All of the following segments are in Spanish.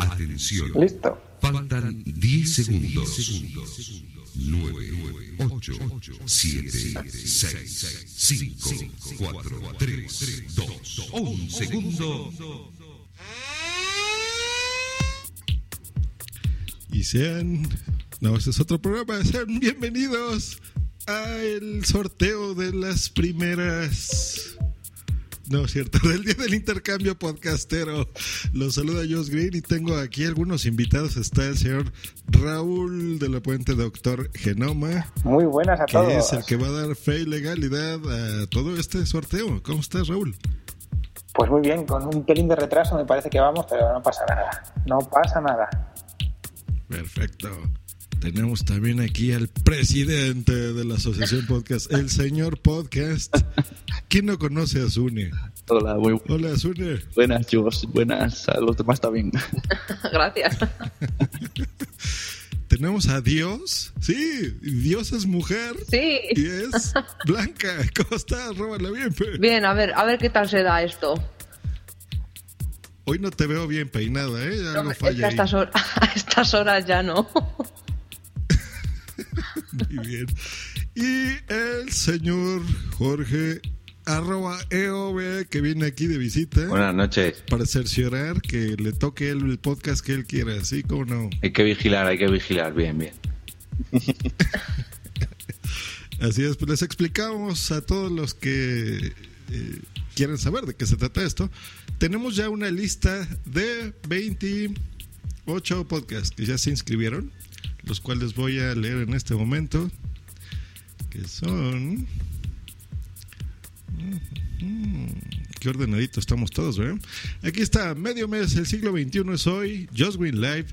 Atención. Listo. Faltan 10 segundos. 9, 8, 7, 6, 5, 4, 3, 2, 1 segundo. Y sean. No, este es otro programa. Sean bienvenidos al sorteo de las primeras. No, es cierto, del día del intercambio podcastero. Los saluda Josh Green y tengo aquí algunos invitados. Está el señor Raúl de la Puente Doctor Genoma, Muy buenas a que todos. es el que va a dar fe y legalidad a todo este sorteo. ¿Cómo estás, Raúl? Pues muy bien, con un pelín de retraso me parece que vamos, pero no pasa nada. No pasa nada. Perfecto. Tenemos también aquí al presidente de la Asociación Podcast, el señor Podcast. ¿Quién no conoce a Zune? Hola, muy Hola, Zune. buenas, chicos. Buenas. A los demás también. Gracias. Tenemos a Dios. Sí, Dios es mujer. Sí. Y es Blanca. ¿Cómo estás? Róbala bien, pe. Bien, a ver, a ver qué tal se da esto. Hoy no te veo bien peinada, ¿eh? Ya No, no es que falla a ahí. estas, hor- a estas horas ya no. Muy bien. Y el señor Jorge arroba EOB que viene aquí de visita. Buenas noches. para cerciorar que le toque él el podcast que él quiera, ¿sí? como no? Hay que vigilar, hay que vigilar. Bien, bien. Así es, pues les explicamos a todos los que eh, quieren saber de qué se trata esto. Tenemos ya una lista de 28 podcasts que ya se inscribieron, los cuales voy a leer en este momento, que son... Qué ordenadito estamos todos, ¿verdad? Aquí está, medio mes, el siglo XXI es hoy, Just Green Live,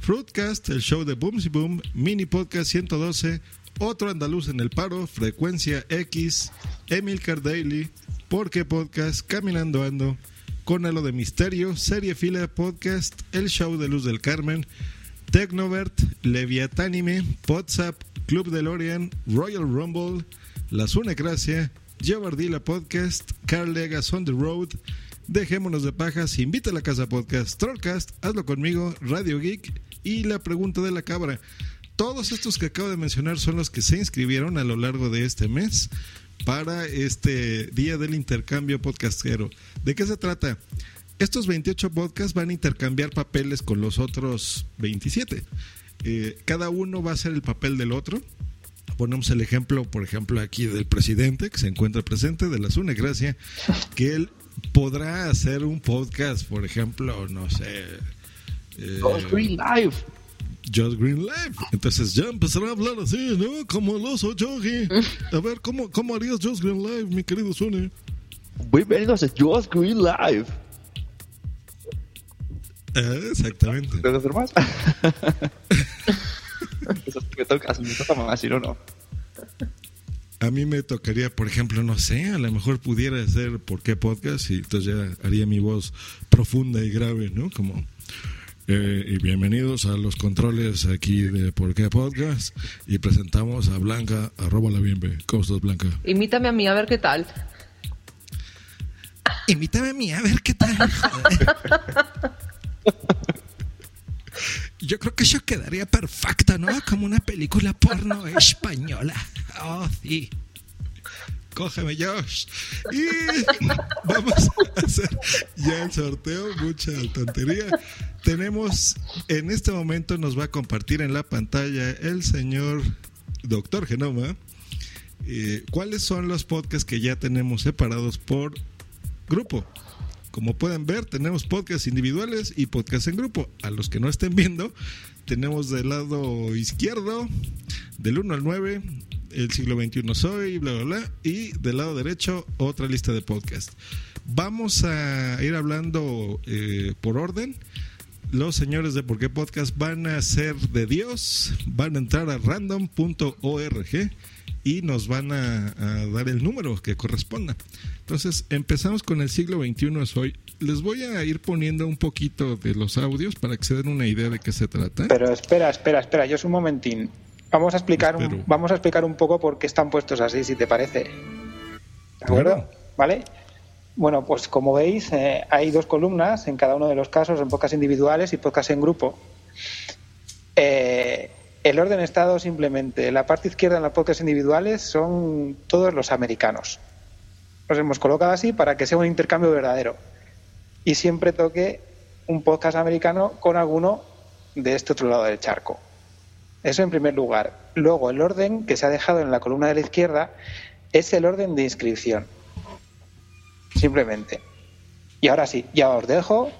Fruitcast, el show de Booms y Boom, Mini Podcast 112, Otro Andaluz en el Paro, Frecuencia X, Emilcar Daily, Porque Podcast, Caminando Ando, Con de Misterio, Serie Fila Podcast, El Show de Luz del Carmen, Tecnovert, Leviatánime, WhatsApp, Club DeLorean, Royal Rumble, La Sunecracia, Jabardila Podcast, Carl Legas on the Road, Dejémonos de Pajas, Invita a la Casa Podcast, Trollcast, Hazlo conmigo, Radio Geek y La Pregunta de la Cabra. Todos estos que acabo de mencionar son los que se inscribieron a lo largo de este mes para este día del intercambio podcastero. ¿De qué se trata? Estos 28 podcasts van a intercambiar papeles con los otros 27. Eh, cada uno va a hacer el papel del otro. Ponemos el ejemplo, por ejemplo, aquí del presidente que se encuentra presente de la Gracia, que él podrá hacer un podcast, por ejemplo, no sé. eh, Green Live. Just Green Live. Entonces ya empezará a hablar así, ¿no? Como el oso Yogi. A ver, ¿cómo, cómo harías Just Green Live, mi querido Sune? Bienvenidos a Ghost Green Live. Eh, exactamente. ¿Puedes hacer más? Eso me toca, me toca más, si no, no. A mí me tocaría, por ejemplo, no sé, a lo mejor pudiera hacer por qué podcast y entonces ya haría mi voz profunda y grave, ¿no? Como, eh, y bienvenidos a los controles aquí de por qué podcast y presentamos a Blanca, arroba la bienve. ¿Cómo estás, Blanca? Imítame a mí a ver qué tal. Invítame a mí a ver qué tal. Yo creo que eso quedaría perfecto, ¿no? Como una película porno española. Oh, sí. Cógeme, Josh. Y vamos a hacer ya el sorteo. Mucha tontería. Tenemos, en este momento nos va a compartir en la pantalla el señor Doctor Genoma. eh, ¿Cuáles son los podcasts que ya tenemos separados por grupo? Como pueden ver, tenemos podcasts individuales y podcasts en grupo. A los que no estén viendo, tenemos del lado izquierdo, del 1 al 9, el siglo XXI soy, bla, bla, bla. Y del lado derecho, otra lista de podcasts. Vamos a ir hablando eh, por orden. Los señores de Por qué Podcast van a ser de Dios, van a entrar a random.org y nos van a, a dar el número que corresponda. Entonces, empezamos con el siglo XXI es hoy. Les voy a ir poniendo un poquito de los audios para que se den una idea de qué se trata. Pero espera, espera, espera, yo un momentín. Vamos a explicar un, vamos a explicar un poco por qué están puestos así, si te parece. ¿De acuerdo? Claro. ¿Vale? Bueno, pues como veis, eh, hay dos columnas en cada uno de los casos, en podcast individuales y podcast en grupo. Eh, el orden está dado simplemente. La parte izquierda en los podcasts individuales son todos los americanos. Los hemos colocado así para que sea un intercambio verdadero. Y siempre toque un podcast americano con alguno de este otro lado del charco. Eso en primer lugar. Luego, el orden que se ha dejado en la columna de la izquierda es el orden de inscripción. Simplemente. Y ahora sí, ya os dejo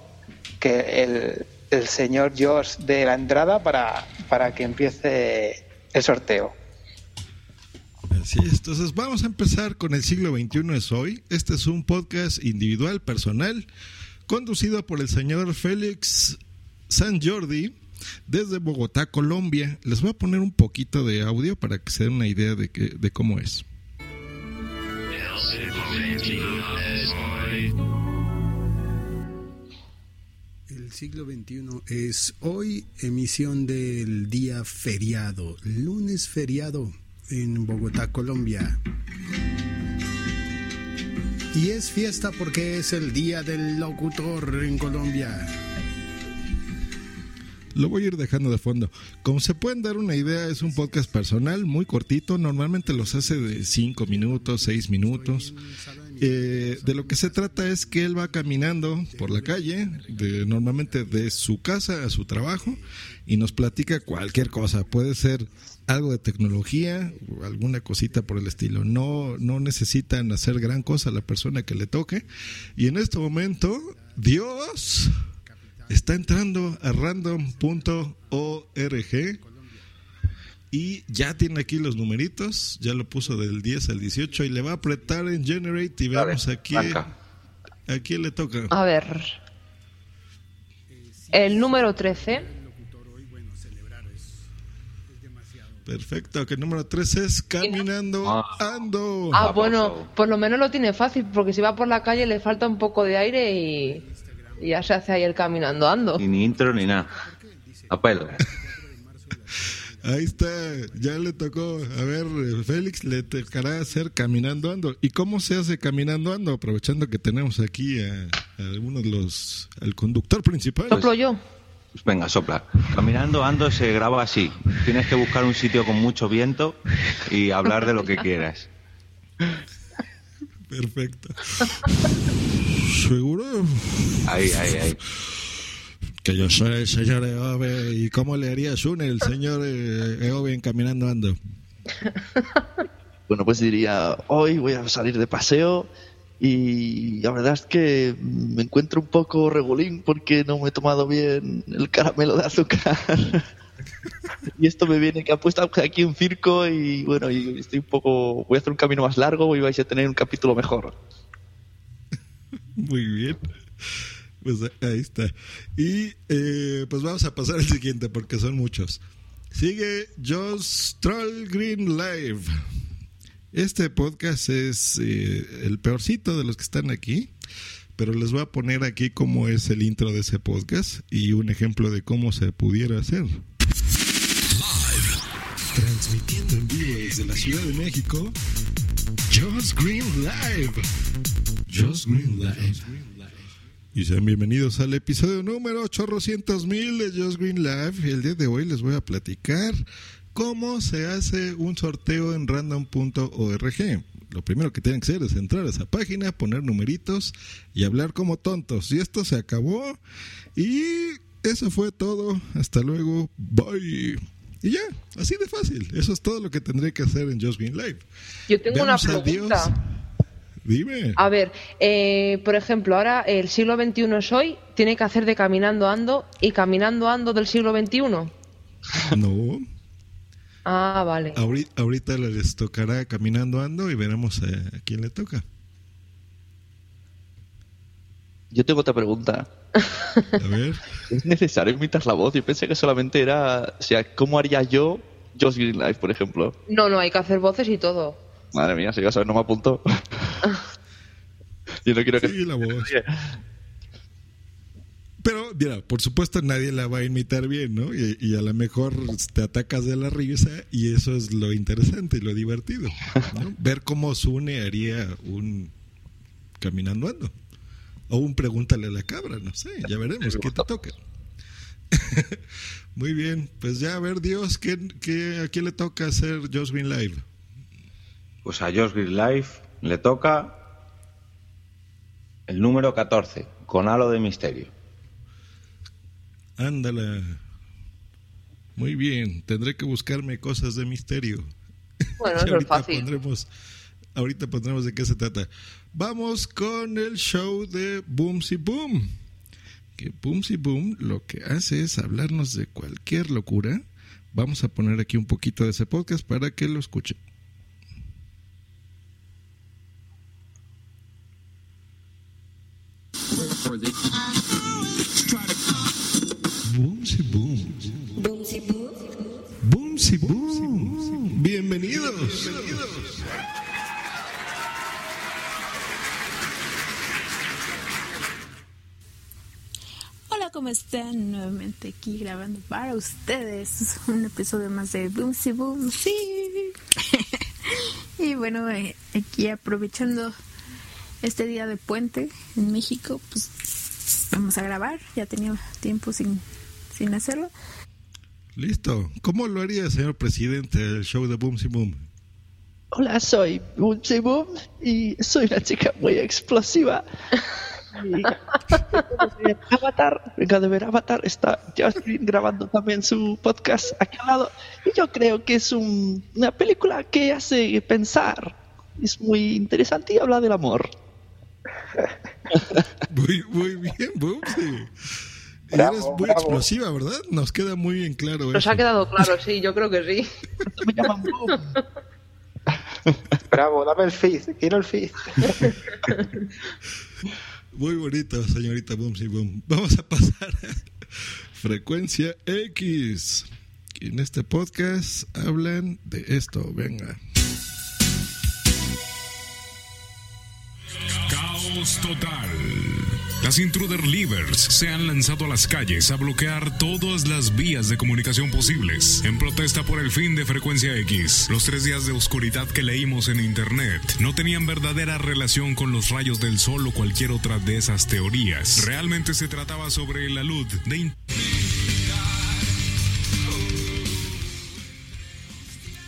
que el, el señor Josh de la entrada para, para que empiece el sorteo. Así es, entonces vamos a empezar con el siglo XXI es hoy. Este es un podcast individual, personal, conducido por el señor Félix San Jordi desde Bogotá, Colombia. Les voy a poner un poquito de audio para que se den una idea de, que, de cómo es. Siglo XXI es hoy emisión del día feriado, lunes feriado en Bogotá, Colombia. Y es fiesta porque es el día del locutor en Colombia. Lo voy a ir dejando de fondo. Como se pueden dar una idea, es un podcast personal muy cortito. Normalmente los hace de 5 minutos, 6 minutos. Eh, de lo que se trata es que él va caminando por la calle, de, normalmente de su casa a su trabajo, y nos platica cualquier cosa. Puede ser algo de tecnología, o alguna cosita por el estilo. No, no necesitan hacer gran cosa a la persona que le toque. Y en este momento, Dios está entrando a random.org y ya tiene aquí los numeritos, ya lo puso del 10 al 18 y le va a apretar en generate y veamos aquí arranca. a quién le toca. A ver. El número 13. Perfecto, que el número 3 es Caminando Ah. Ando. Ah, bueno, por lo menos lo tiene fácil, porque si va por la calle le falta un poco de aire y, y ya se hace ahí el caminando ando. Y ni intro ni nada. A pelo. Ahí está, ya le tocó. A ver, Félix le tocará hacer Caminando Ando. ¿Y cómo se hace Caminando Ando? Aprovechando que tenemos aquí a, a uno de los, al conductor principal. Soplo yo. Pues venga, sopla. Caminando ando se graba así. Tienes que buscar un sitio con mucho viento y hablar de lo que quieras. Perfecto. ¿Seguro? Ahí, ahí, ahí. Que yo soy el señor Eove. ¿Y cómo le haría Shun el señor eh, Eove en Caminando Ando? Bueno, pues diría, hoy voy a salir de paseo y la verdad es que me encuentro un poco regulín porque no me he tomado bien el caramelo de azúcar. y esto me viene que han puesto aquí un circo y bueno, y estoy un poco, voy a hacer un camino más largo y vais a tener un capítulo mejor. Muy bien. Pues ahí está. Y eh, pues vamos a pasar al siguiente porque son muchos. Sigue Josh Troll Green Live. Este podcast es eh, el peorcito de los que están aquí, pero les voy a poner aquí cómo es el intro de ese podcast y un ejemplo de cómo se pudiera hacer. Transmitiendo en vivo desde la Ciudad de México, Josh Green Live. Josh Green Live. Y sean bienvenidos al episodio número 800 mil de Just Green Live. El día de hoy les voy a platicar cómo se hace un sorteo en random.org. lo primero que tienen que hacer es entrar a esa página, poner numeritos y hablar como tontos. Y esto se acabó. Y eso fue todo. Hasta luego. Bye. Y ya, así de fácil. Eso es todo lo que tendré que hacer en Just Being Live. Yo tengo Veamos una pregunta. Dime. A ver, eh, por ejemplo, ahora el siglo XXI es hoy, tiene que hacer de caminando ando y caminando ando del siglo XXI. No. Ah, vale. Ahorita, ahorita les tocará caminando ando y veremos eh, a quién le toca. Yo tengo otra pregunta. A ver. ¿Es necesario imitar la voz? Yo pensé que solamente era, o sea, ¿cómo haría yo Just Green Life, por ejemplo? No, no, hay que hacer voces y todo. Madre mía, si ya sabes, no me apunto. Yo no quiero que... Sí, la voz. Pero, mira, por supuesto nadie la va a imitar bien, ¿no? Y, y a lo mejor te atacas de la risa y eso es lo interesante y lo divertido. ¿no? Ver cómo Sune haría un caminando ando. O un pregúntale a la cabra, no sé, ya veremos qué te toca. Muy bien, pues ya a ver Dios, ¿qué, qué, ¿a quién le toca hacer Just Live? Pues a Josh Green Life le toca el número 14, con halo de misterio. Ándala. Muy bien, tendré que buscarme cosas de misterio. Bueno, eso es ahorita fácil. Pondremos, ahorita pondremos de qué se trata. Vamos con el show de Boomsy Boom. Que Boomsy Boom lo que hace es hablarnos de cualquier locura. Vamos a poner aquí un poquito de ese podcast para que lo escuchen. Boomsy Boom. Boomsy Boom. Bienvenidos. Hola, ¿cómo están? Nuevamente aquí grabando para ustedes un episodio más de Boomsy Boom. Sí. y bueno, eh, aquí aprovechando este día de puente en México, pues vamos a grabar. Ya tenía tiempo sin, sin hacerlo. Listo. ¿Cómo lo haría, señor presidente, el show de Boomsy Boom? Hola, soy Boomsy Boom y soy una chica muy explosiva. Y Avatar, vengo de ver Avatar, está Justin grabando también su podcast aquí al lado. Y yo creo que es un- una película que hace pensar. Es muy interesante y habla del amor. Muy, muy bien, Boomsy. Bravo, eres muy bravo. explosiva, ¿verdad? Nos queda muy bien claro Nos eso. ha quedado claro, sí, yo creo que sí. Me llaman. Bravo, dame el feed, quiero el feed. Muy bonito, señorita Boomsy Boom. Vamos a pasar a Frecuencia X. Y en este podcast hablan de esto. Venga. Caos total. Las intruder leavers se han lanzado a las calles a bloquear todas las vías de comunicación posibles en protesta por el fin de frecuencia X. Los tres días de oscuridad que leímos en internet no tenían verdadera relación con los rayos del sol o cualquier otra de esas teorías. Realmente se trataba sobre la luz de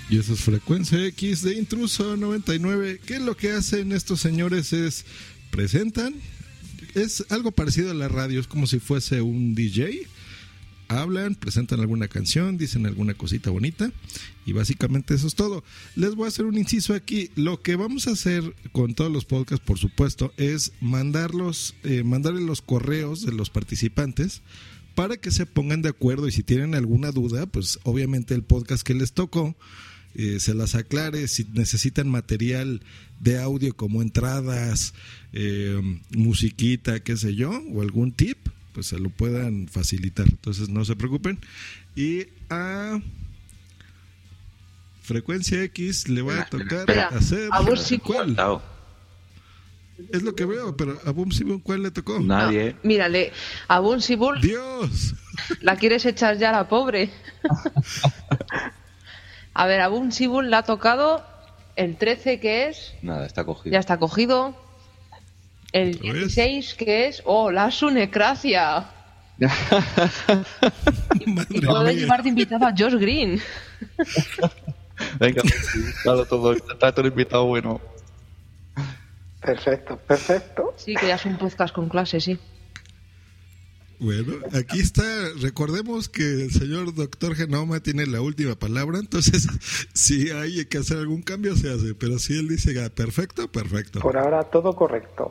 Y eso es Frecuencia X de Intruso 99. ¿Qué es lo que hacen estos señores? Es presentan. Es algo parecido a la radio. Es como si fuese un DJ. Hablan, presentan alguna canción, dicen alguna cosita bonita. Y básicamente eso es todo. Les voy a hacer un inciso aquí. Lo que vamos a hacer con todos los podcasts, por supuesto, es mandarlos, eh, mandarles los correos de los participantes para que se pongan de acuerdo y si tienen alguna duda, pues obviamente el podcast que les tocó eh, se las aclare, si necesitan material de audio como entradas, eh, musiquita, qué sé yo, o algún tip, pues se lo puedan facilitar. Entonces no se preocupen. Y a Frecuencia X le va a tocar espera. hacer... A vos sí- ¿Cuál? Es lo que veo, pero a Boom Simon, ¿cuál le tocó? Nadie. Mírale, a Boonsy Bull ¡Dios! la quieres echar ya la pobre. A ver, a Boonsy Bull le ha tocado el 13 que es, Nada, está cogido. ya está cogido. El ¿Lo ves? 16 que es, oh, la sunecracia. Madre Y puedo llevar de invitado a Josh Green. Venga, dalo todo, trato el invitado bueno. Perfecto, perfecto. Sí, que ya es un podcast con clase, sí. Bueno, aquí está. Recordemos que el señor doctor Genoma tiene la última palabra, entonces si hay que hacer algún cambio se hace, pero si él dice ah, perfecto, perfecto. Por ahora todo correcto.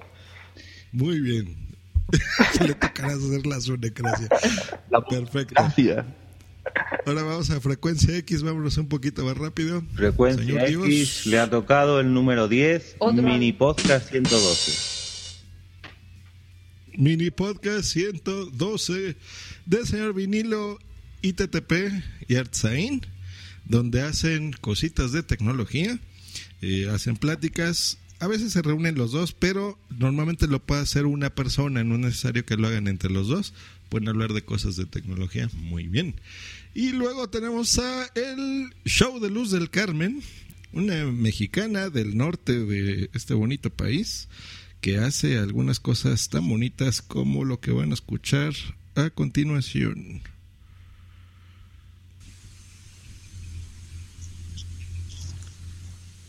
Muy bien. Le tocará hacer la sunecracia. La Perfecto. Gracias. Ahora vamos a frecuencia X, vámonos un poquito más rápido. Frecuencia Señor Dios. X le ha tocado el número 10, Otra. mini podcast 112. Mini podcast 112 del señor Vinilo ITTP y Artzain, donde hacen cositas de tecnología, eh, hacen pláticas. A veces se reúnen los dos, pero normalmente lo puede hacer una persona, no es necesario que lo hagan entre los dos. Pueden hablar de cosas de tecnología, muy bien. Y luego tenemos a el Show de Luz del Carmen, una mexicana del norte de este bonito país que hace algunas cosas tan bonitas como lo que van a escuchar a continuación.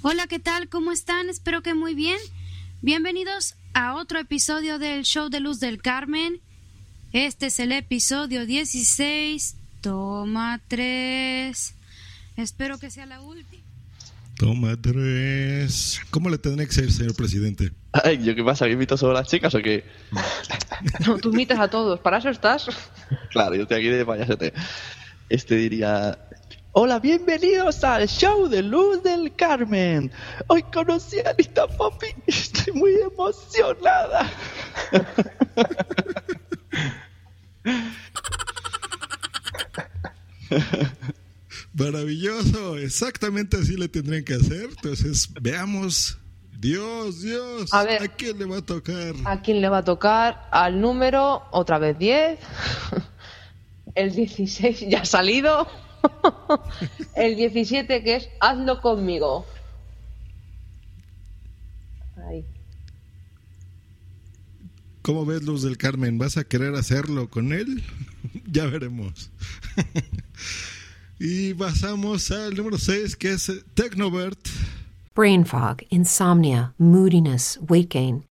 Hola, ¿qué tal? ¿Cómo están? Espero que muy bien. Bienvenidos a otro episodio del Show de Luz del Carmen. Este es el episodio 16. Toma 3. Espero que sea la última. Toma tres. ¿Cómo le tendría que ser, señor presidente? Ay, ¿yo qué pasa? ¿Que invito solo a las chicas o qué? No, tú imitas a todos, para eso estás. Claro, yo estoy aquí de payasete. Este diría... Hola, bienvenidos al show de Luz del Carmen. Hoy conocí a Anita Poppy y estoy muy emocionada. Maravilloso, exactamente así le tendrían que hacer. Entonces, veamos. Dios, Dios, A ver. quién le va a tocar? ¿A quién le va a tocar? Al número, otra vez 10. El 16 ya ha salido. El 17 que es Hazlo conmigo. Ahí. ¿Cómo ves, Luz del Carmen? ¿Vas a querer hacerlo con él? ya veremos. Y pasamos al número 6, que es Tecnovert. Brain fog, insomnia, moodiness, weight gain.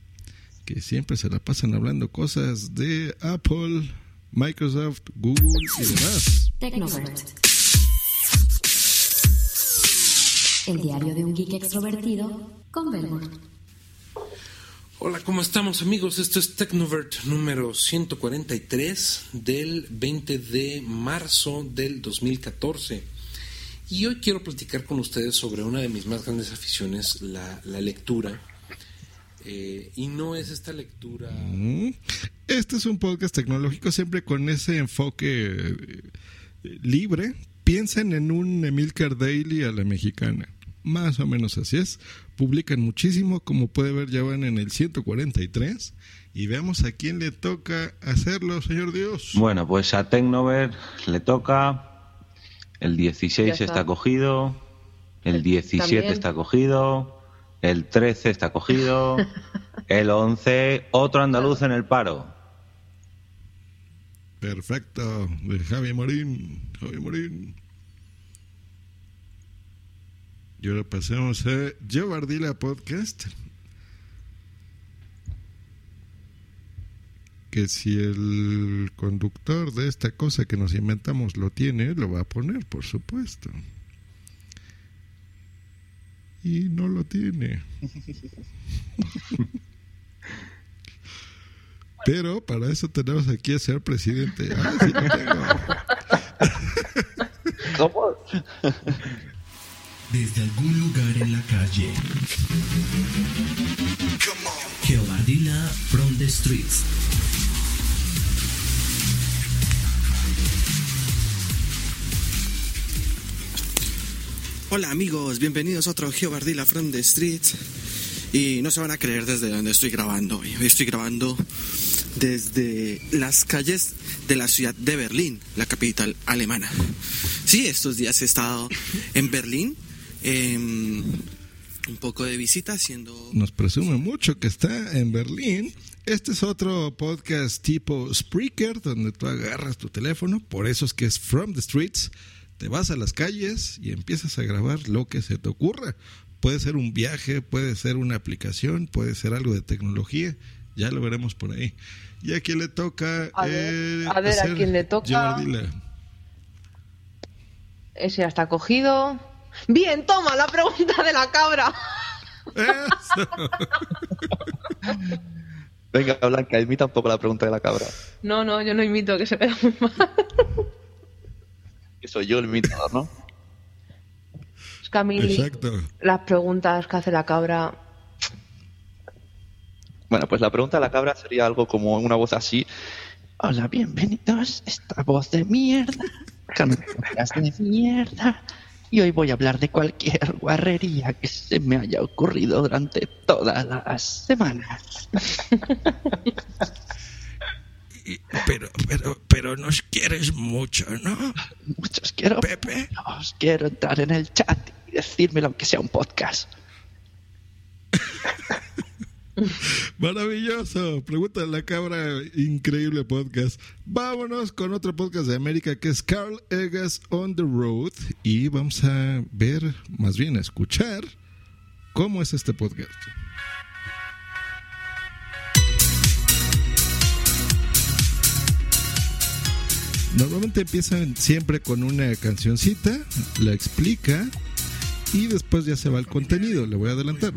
Que siempre se la pasan hablando cosas de Apple, Microsoft, Google y demás. Tecnovert. El diario de un geek extrovertido con Belmont. Hola, ¿cómo estamos amigos? Esto es Tecnovert número 143 del 20 de marzo del 2014. Y hoy quiero platicar con ustedes sobre una de mis más grandes aficiones, la, la lectura. Eh, y no es esta lectura... Mm. Este es un podcast tecnológico siempre con ese enfoque eh, libre. Piensen en un Emilcar Daily a la mexicana. Más o menos así es. Publican muchísimo, como puede ver ya van en el 143. Y veamos a quién le toca hacerlo, señor Dios. Bueno, pues a Tecnover le toca. El 16 Ya está. está. cogido. El 17 También. está cogido. El 13 está cogido. El 11, otro andaluz en el paro. Perfecto, de Javi Morín. Javi Morín. Y ahora pasamos a Yo Bardila Podcast. Que si el conductor de esta cosa que nos inventamos lo tiene, lo va a poner, por supuesto. Y no lo tiene. Pero para eso tenemos aquí a ser presidente. Ah, sí lo tengo. ¿Cómo? Desde algún lugar en la calle. Geobardila from the streets. Hola amigos, bienvenidos a otro Geobardilla from the Streets. Y no se van a creer desde donde estoy grabando. Hoy estoy grabando desde las calles de la ciudad de Berlín, la capital alemana. Sí, estos días he estado en Berlín, em, un poco de visita, haciendo... Nos presume mucho que está en Berlín. Este es otro podcast tipo Spreaker, donde tú agarras tu teléfono, por eso es que es From the Streets, te vas a las calles y empiezas a grabar lo que se te ocurra. Puede ser un viaje, puede ser una aplicación, puede ser algo de tecnología, ya lo veremos por ahí. Y a quién le toca. A ver, eh, a, ver, a hacer quién le toca. Ese ya está cogido. Bien, toma la pregunta de la cabra. Venga, Blanca, imita un poco la pregunta de la cabra. No, no, yo no imito, que se me da muy mal. Que soy yo el imitador, ¿no? Es que a mí Exacto. las preguntas que hace la cabra. Bueno, pues la pregunta de la cabra sería algo como una voz así. Hola, bienvenidos. Esta voz de mierda. De mierda. Y hoy voy a hablar de cualquier guarrería que se me haya ocurrido durante toda la semana. Pero, pero, pero nos quieres mucho, ¿no? Muchos quiero. Pepe. Os quiero entrar en el chat y decírmelo aunque sea un podcast. Maravilloso. Pregunta de la cabra, increíble podcast. Vámonos con otro podcast de América que es Carl Egas on the Road y vamos a ver, más bien a escuchar cómo es este podcast. Normalmente empiezan siempre con una cancioncita, la explica y después ya se va al contenido. Le voy a adelantar.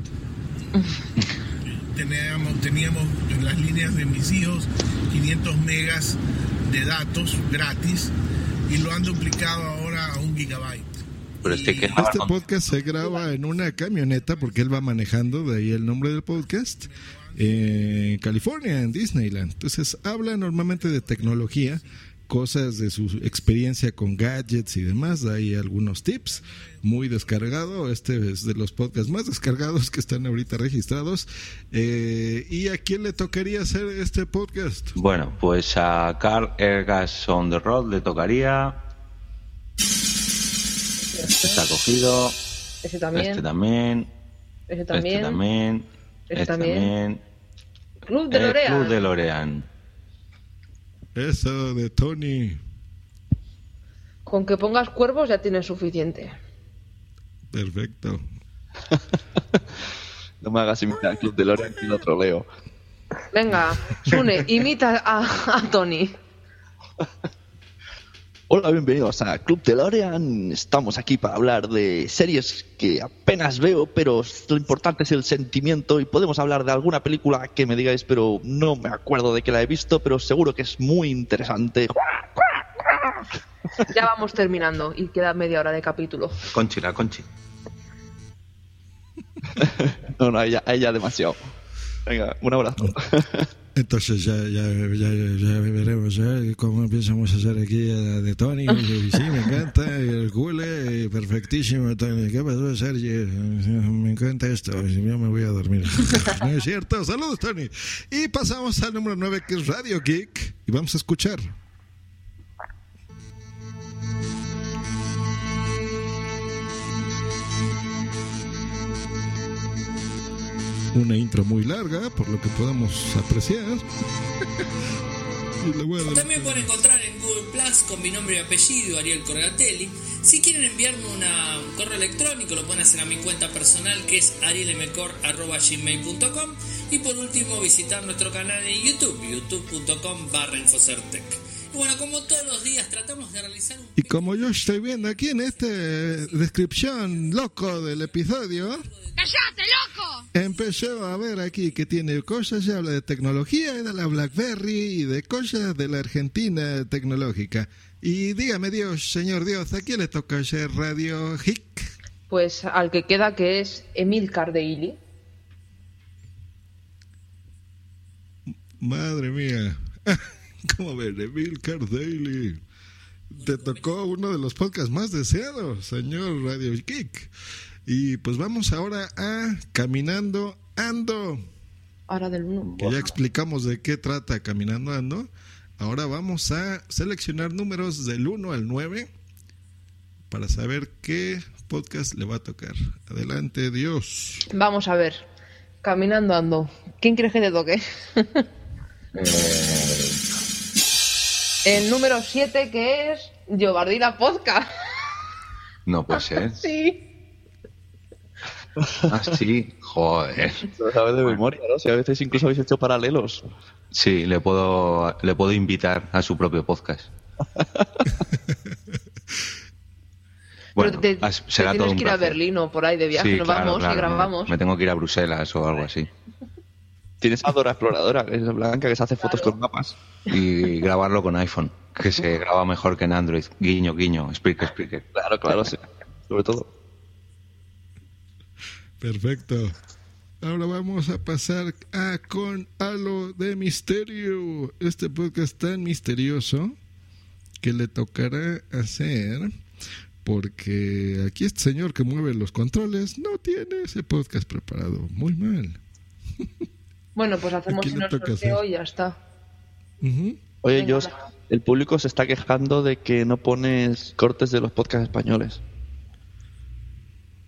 teníamos, teníamos en las líneas de mis hijos 500 megas de datos gratis y lo han duplicado ahora a un gigabyte. Pero este que Este podcast se graba en una camioneta porque él va manejando, de ahí el nombre del podcast, eh, en California, en Disneyland. Entonces habla normalmente de tecnología, cosas de su experiencia con gadgets y demás. Ahí algunos tips. Muy descargado. Este es de los podcasts más descargados que están ahorita registrados. Eh, ¿Y a quién le tocaría hacer este podcast? Bueno, pues a Carl Ergas on the Road le tocaría. Está cogido. Ese también. Este también. Ese también. Este también. Este también. también. Club de El Lorea. Club de Lorean. Eso de Tony. Con que pongas cuervos ya tienes suficiente. Perfecto. No me hagas imitar al Club de Lorean que lo troleo. Venga, Sune, imita a, a Tony. Hola, bienvenidos a Club de Lorean. Estamos aquí para hablar de series que apenas veo, pero lo importante es el sentimiento y podemos hablar de alguna película que me digáis, pero no me acuerdo de que la he visto, pero seguro que es muy interesante. Ya vamos terminando y queda media hora de capítulo. Conchi, la Conchi. No, no, ella, ella demasiado. Venga, un abrazo. Entonces ya, ya, ya, ya veremos ¿eh? cómo empezamos a hacer aquí a de Tony. Y sí, me encanta. y el cule, y perfectísimo, Tony. ¿Qué pasó, Sergio? Me encanta esto. Yo me voy a dormir. No es cierto. Saludos, Tony. Y pasamos al número 9, que es Radio Geek. Y vamos a escuchar. Una intro muy larga, por lo que podemos apreciar. También pueden encontrar en Google Plus con mi nombre y apellido, Ariel Corgatelli. Si quieren enviarme una- un correo electrónico, lo pueden hacer a mi cuenta personal que es arielmcor.gmail.com y por último visitar nuestro canal de YouTube, youtube.com barra Infocertec. Bueno, como todos los días tratamos de realizar un Y como yo estoy viendo aquí en esta descripción loco del episodio, ¡Cállate, loco! empecé a ver aquí que tiene cosas, se habla de tecnología, y de la BlackBerry y de cosas de la Argentina tecnológica. Y dígame Dios, señor Dios, ¿a quién le toca hacer Radio Hick? Pues al que queda que es Emil Cardeili. Madre mía. ¿Cómo ven? Emilcar Daily. Te tocó uno de los podcasts más deseados, señor Radio Geek. Y pues vamos ahora a Caminando Ando. Ahora del 1. Que ya explicamos de qué trata Caminando Ando. Ahora vamos a seleccionar números del 1 al 9 para saber qué podcast le va a tocar. Adelante, Dios. Vamos a ver. Caminando ando. ¿Quién crees que te toque? El número 7 que es Giovardina Podcast. No puede ser. Sí. Ah, sí. Joder. Lo sabes de memoria, ¿no? Si a veces incluso habéis hecho paralelos. Sí, le puedo, le puedo invitar a su propio podcast. Bueno, Pero te, será todo un que ir a. Berlín o por ahí de viaje. Sí, Nos claro, vamos claro, y grabamos. Me tengo que ir a Bruselas o algo así. Tienes a Dora Exploradora, que es blanca, que se hace fotos con mapas. Y grabarlo con iPhone, que se graba mejor que en Android. Guiño, guiño, speaker, speaker. Claro, claro, sí. Sobre todo. Perfecto. Ahora vamos a pasar a con Halo de Misterio. Este podcast tan misterioso que le tocará hacer porque aquí este señor que mueve los controles no tiene ese podcast preparado. Muy mal. Bueno, pues hacemos toca sorteo hacer? y ya está. Oye, Venga, el público se está quejando de que no pones cortes de los podcasts españoles.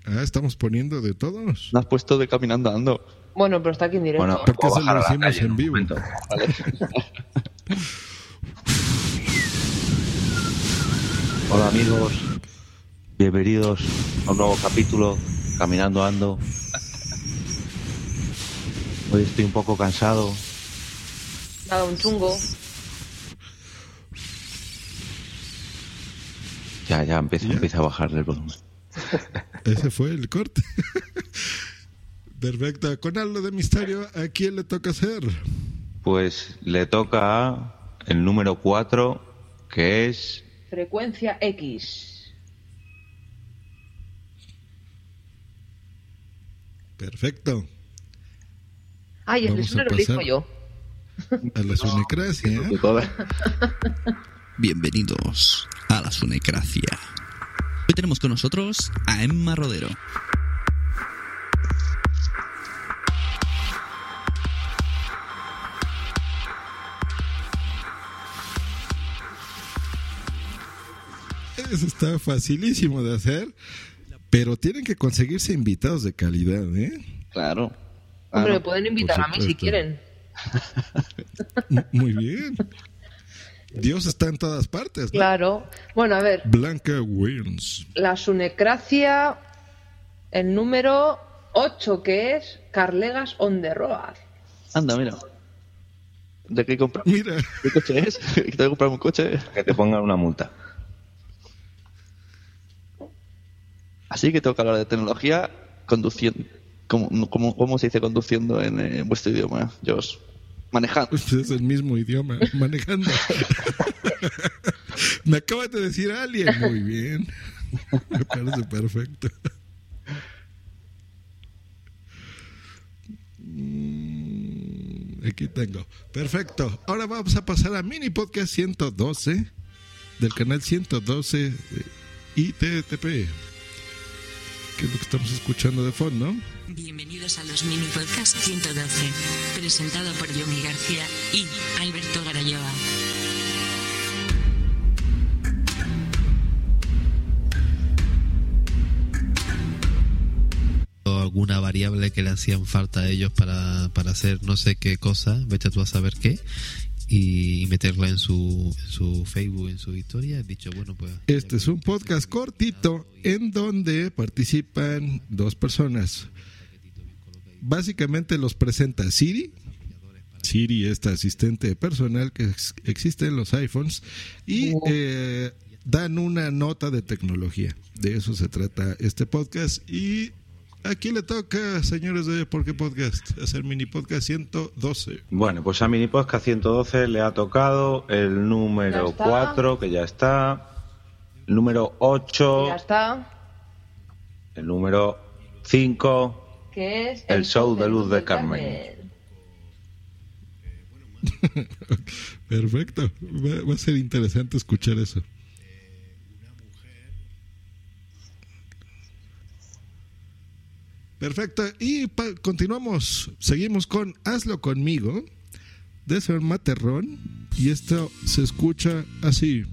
Ah, estamos poniendo de todos. No has puesto de Caminando Ando. Bueno, pero está aquí en directo. Bueno, Porque se lo bajar hicimos calle en vivo. momento. Hola amigos, bienvenidos a un nuevo capítulo Caminando Ando. Hoy estoy un poco cansado. Nada, un chungo. Ya, ya empieza, empieza a bajarle el volumen. Ese fue el corte. Perfecto. Con Halo de Misterio, ¿a quién le toca hacer? Pues le toca a el número 4, que es Frecuencia X. Perfecto. Ay, el Vamos a lo elijo pasar. yo. A la sunecracia. Bienvenidos a la Sunecracia. Tenemos con nosotros a Emma Rodero. Eso está facilísimo de hacer, pero tienen que conseguirse invitados de calidad, ¿eh? Claro. Hombre, Ah, me pueden invitar a mí si quieren. Muy bien. Dios está en todas partes. ¿no? Claro. Bueno, a ver. Blanca Williams. La sunecracia, el número 8, que es Carlegas on the road. Anda, mira. ¿De qué comprar? Mira. ¿Qué coche es? Que tengo que comprar un coche. que te pongan una multa. Así que tengo que hablar de tecnología conduciendo. ¿Cómo, cómo, cómo se dice conduciendo en, eh, vuestro idioma, Jos? Manejando. Es el mismo idioma, manejando. Me acabas de decir alguien. Muy bien. Me parece perfecto. Mm, Aquí tengo. Perfecto. Ahora vamos a pasar a Mini Podcast 112 del canal 112 de ITTP. Que es lo que estamos escuchando de fondo. Bienvenidos a los mini podcast 112, presentado por Yomi García y Alberto Garayoa. o alguna variable que le hacían falta a ellos para, para hacer no sé qué cosa, vete tú a saber qué, y, y meterla en su, en su Facebook, en su historia. He dicho, bueno, pues Este es un podcast cortito en donde participan dos personas. Básicamente los presenta Siri. Siri, esta asistente personal que ex- existe en los iPhones. Y eh, dan una nota de tecnología. De eso se trata este podcast. Y aquí le toca, señores de ¿Por qué Podcast? Hacer mini podcast 112. Bueno, pues a Mini Podcast 112 le ha tocado el número está. 4, que ya está, el número 8, Ya está. el número 5, Que es el show de luz de Carmen. Perfecto. Va, va a ser interesante escuchar eso. Perfecto. Y pa- continuamos. Seguimos con Hazlo conmigo de Señor Materrón. Y esto se escucha así.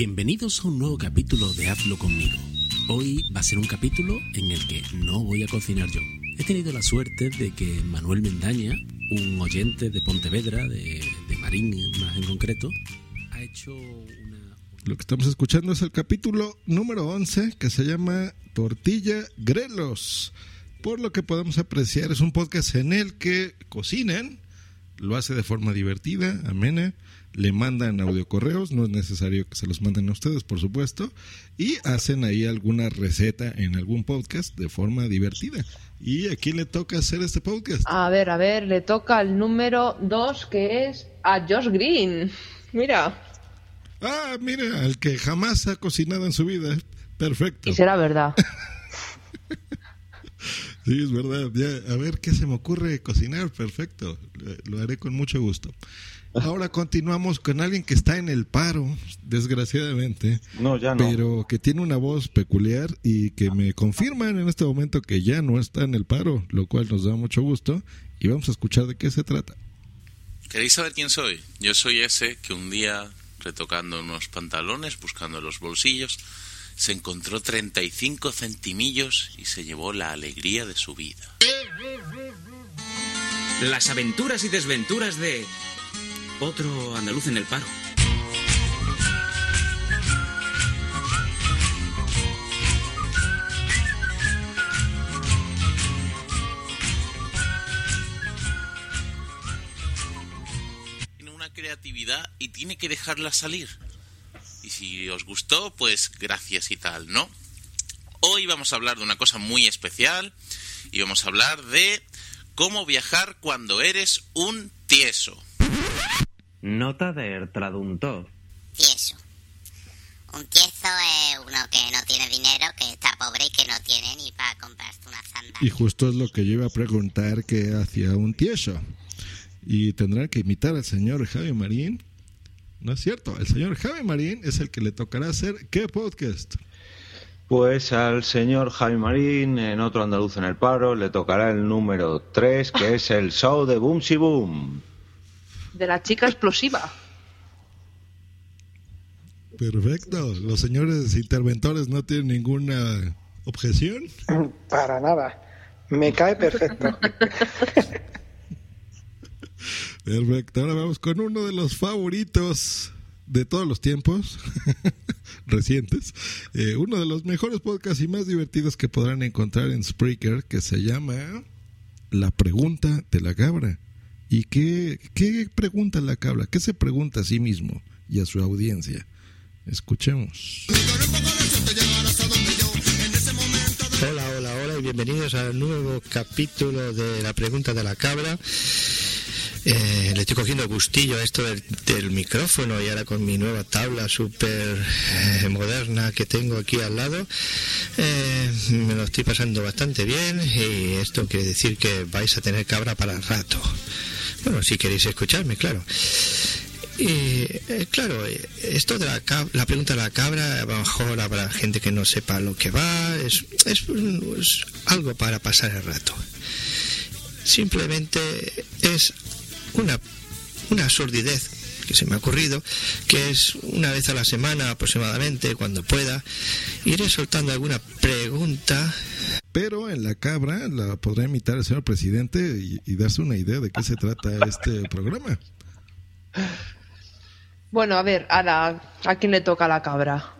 Bienvenidos a un nuevo capítulo de Hazlo conmigo. Hoy va a ser un capítulo en el que no voy a cocinar yo. He tenido la suerte de que Manuel Mendaña, un oyente de Pontevedra, de, de Marín más en concreto, ha hecho una... Lo que estamos escuchando es el capítulo número 11 que se llama Tortilla Grelos. Por lo que podemos apreciar, es un podcast en el que cocinan, lo hace de forma divertida, amena, le mandan audiocorreos, no es necesario que se los manden a ustedes, por supuesto, y hacen ahí alguna receta en algún podcast de forma divertida. ¿Y a quién le toca hacer este podcast? A ver, a ver, le toca el número 2 que es a Josh Green. Mira, Ah, mira, al que jamás ha cocinado en su vida. Perfecto. y será verdad. Sí, es verdad. Ya, a ver qué se me ocurre cocinar. Perfecto. Lo haré con mucho gusto. Ahora continuamos con alguien que está en el paro, desgraciadamente. No, ya no. Pero que tiene una voz peculiar y que me confirman en este momento que ya no está en el paro, lo cual nos da mucho gusto. Y vamos a escuchar de qué se trata. ¿Queréis saber quién soy? Yo soy ese que un día, retocando unos pantalones, buscando los bolsillos, se encontró 35 centimillos y se llevó la alegría de su vida. Las aventuras y desventuras de otro andaluz en el paro. Tiene una creatividad y tiene que dejarla salir. Y si os gustó, pues gracias y tal, ¿no? Hoy vamos a hablar de una cosa muy especial y vamos a hablar de cómo viajar cuando eres un tieso. Nota del traductor. Tieso. Un tieso es uno que no tiene dinero, que está pobre y que no tiene ni para comprarse una sandalias. Y justo es lo que yo iba a preguntar que hacía un tieso. Y tendrán que imitar al señor Javi Marín. No es cierto, el señor Javi Marín es el que le tocará hacer qué podcast. Pues al señor Javi Marín, en otro andaluz en el paro, le tocará el número 3, que es el show de Boom Si Boom. De la chica explosiva. Perfecto. Los señores interventores no tienen ninguna objeción. Para nada. Me cae perfecto. Perfecto. Ahora vamos con uno de los favoritos de todos los tiempos recientes. Eh, uno de los mejores podcasts y más divertidos que podrán encontrar en Spreaker, que se llama La pregunta de la cabra. ¿Y qué, pregunta la cabra? ¿Qué se pregunta a sí mismo y a su audiencia? Escuchemos. Hola, hola, hola y bienvenidos al nuevo capítulo de la pregunta de la cabra. Eh, le estoy cogiendo gustillo a esto del, micrófono y ahora con mi nueva tabla súper eh, moderna que tengo aquí al lado eh, me lo estoy pasando bastante bien y esto quiere decir que vais a tener cabra para rato. Bueno, si queréis escucharme, claro. Y eh, claro, esto de la, la pregunta de la cabra, a lo mejor habrá gente que no sepa lo que va, es, es, es algo para pasar el rato. Simplemente es una, una sordidez que se me ha ocurrido, que es una vez a la semana aproximadamente, cuando pueda, iré soltando alguna pregunta Pero en la cabra la podrá imitar el señor presidente y, y darse una idea de qué se trata este programa. Bueno, a ver, ahora, ¿a quién le toca la cabra?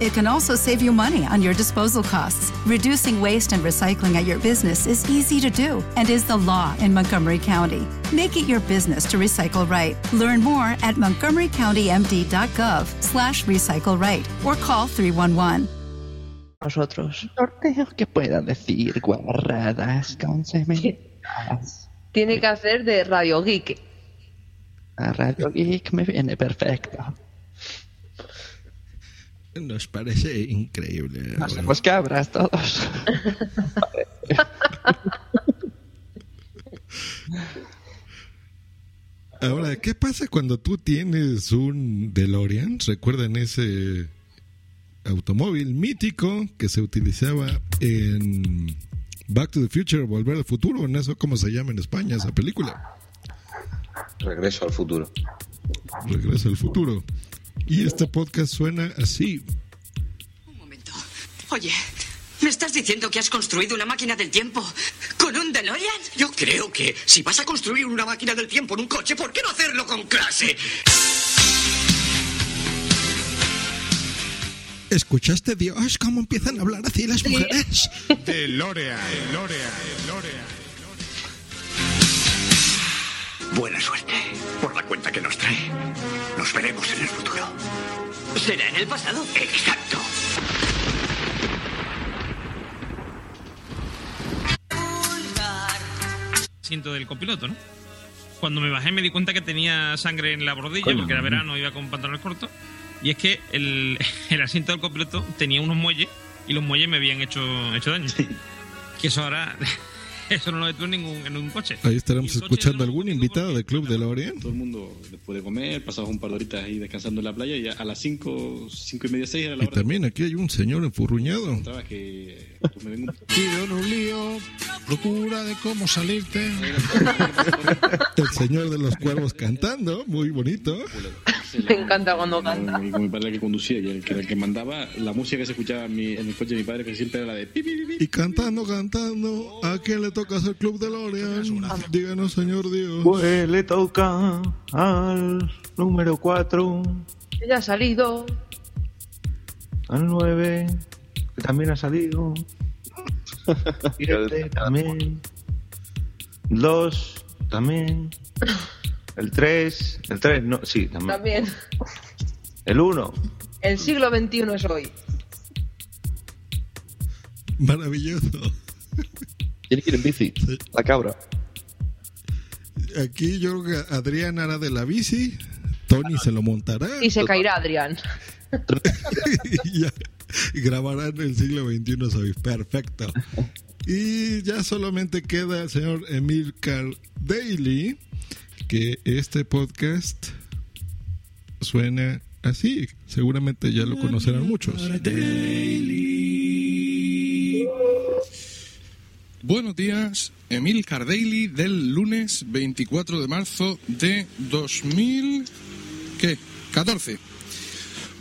It can also save you money on your disposal costs. Reducing waste and recycling at your business is easy to do and is the law in Montgomery County. Make it your business to recycle right. Learn more at montgomerycountymd.gov slash recycle right or call 311. Nosotros, sorteos que puedan decir guarradas con semejanzas. Tiene que hacer de Radio Geek. A Radio Geek me viene perfecto. Nos parece increíble. Hacemos cabras todos. Ahora, ¿qué pasa cuando tú tienes un DeLorean? ¿Recuerdan ese automóvil mítico que se utilizaba en Back to the Future, Volver al Futuro? ¿En eso cómo se llama en España esa película? Regreso al futuro. Regreso al futuro. Y este podcast suena así. Oye, ¿me estás diciendo que has construido una máquina del tiempo con un DeLorean? Yo creo que si vas a construir una máquina del tiempo en un coche, ¿por qué no hacerlo con clase? ¿Escuchaste, Dios, cómo empiezan a hablar así las mujeres? DeLorean, DeLorean, DeLorean. Buena suerte por cuenta que nos trae. Nos veremos en el futuro. ¿Será en el pasado? Exacto. asiento del copiloto, ¿no? Cuando me bajé me di cuenta que tenía sangre en la bordilla Coño. porque era verano, iba con pantalones cortos. Y es que el, el asiento del copiloto tenía unos muelles y los muelles me habían hecho, hecho daño. Que eso ahora, eso no lo detuve en ningún, en ningún coche. Ahí estaremos escuchando algún invitado del Club DeLorean. Todo el mundo después de comer, pasamos un par de horitas ahí descansando en la playa y a las 5, 5 y media, 6 era la Y hora. también aquí hay un señor enfurruñado. Que pues, me vengo un un lío, procura de cómo salirte. El señor de los cuervos cantando, muy bonito. Me encanta cuando canta. Mi, mi padre que conducía y el que, era el que mandaba la música que se escuchaba en, mi- en el coche de mi padre, que siempre era la de. Y cantando, cantando, ¿a quién le toca hacer Club DeLorean? Díganos, señor Dios. Pues le toca al número 4, Ella ha salido. al 9, que también ha salido. Siete también. 2 también. El 3, el 3 no, sí, también. También. El 1, El siglo XXI es hoy. Maravilloso. Tiene que ir en bici. La cabra. Aquí yo creo que Adrián hará de la bici, Tony se lo montará. Y se caerá Adrián. y ya grabarán el siglo XXI soy perfecto y ya solamente queda el señor Emil Daily que este podcast suena así seguramente ya lo conocerán muchos Buenos días, Emil Cardaily del lunes 24 de marzo de 2000... ¿Qué? 14.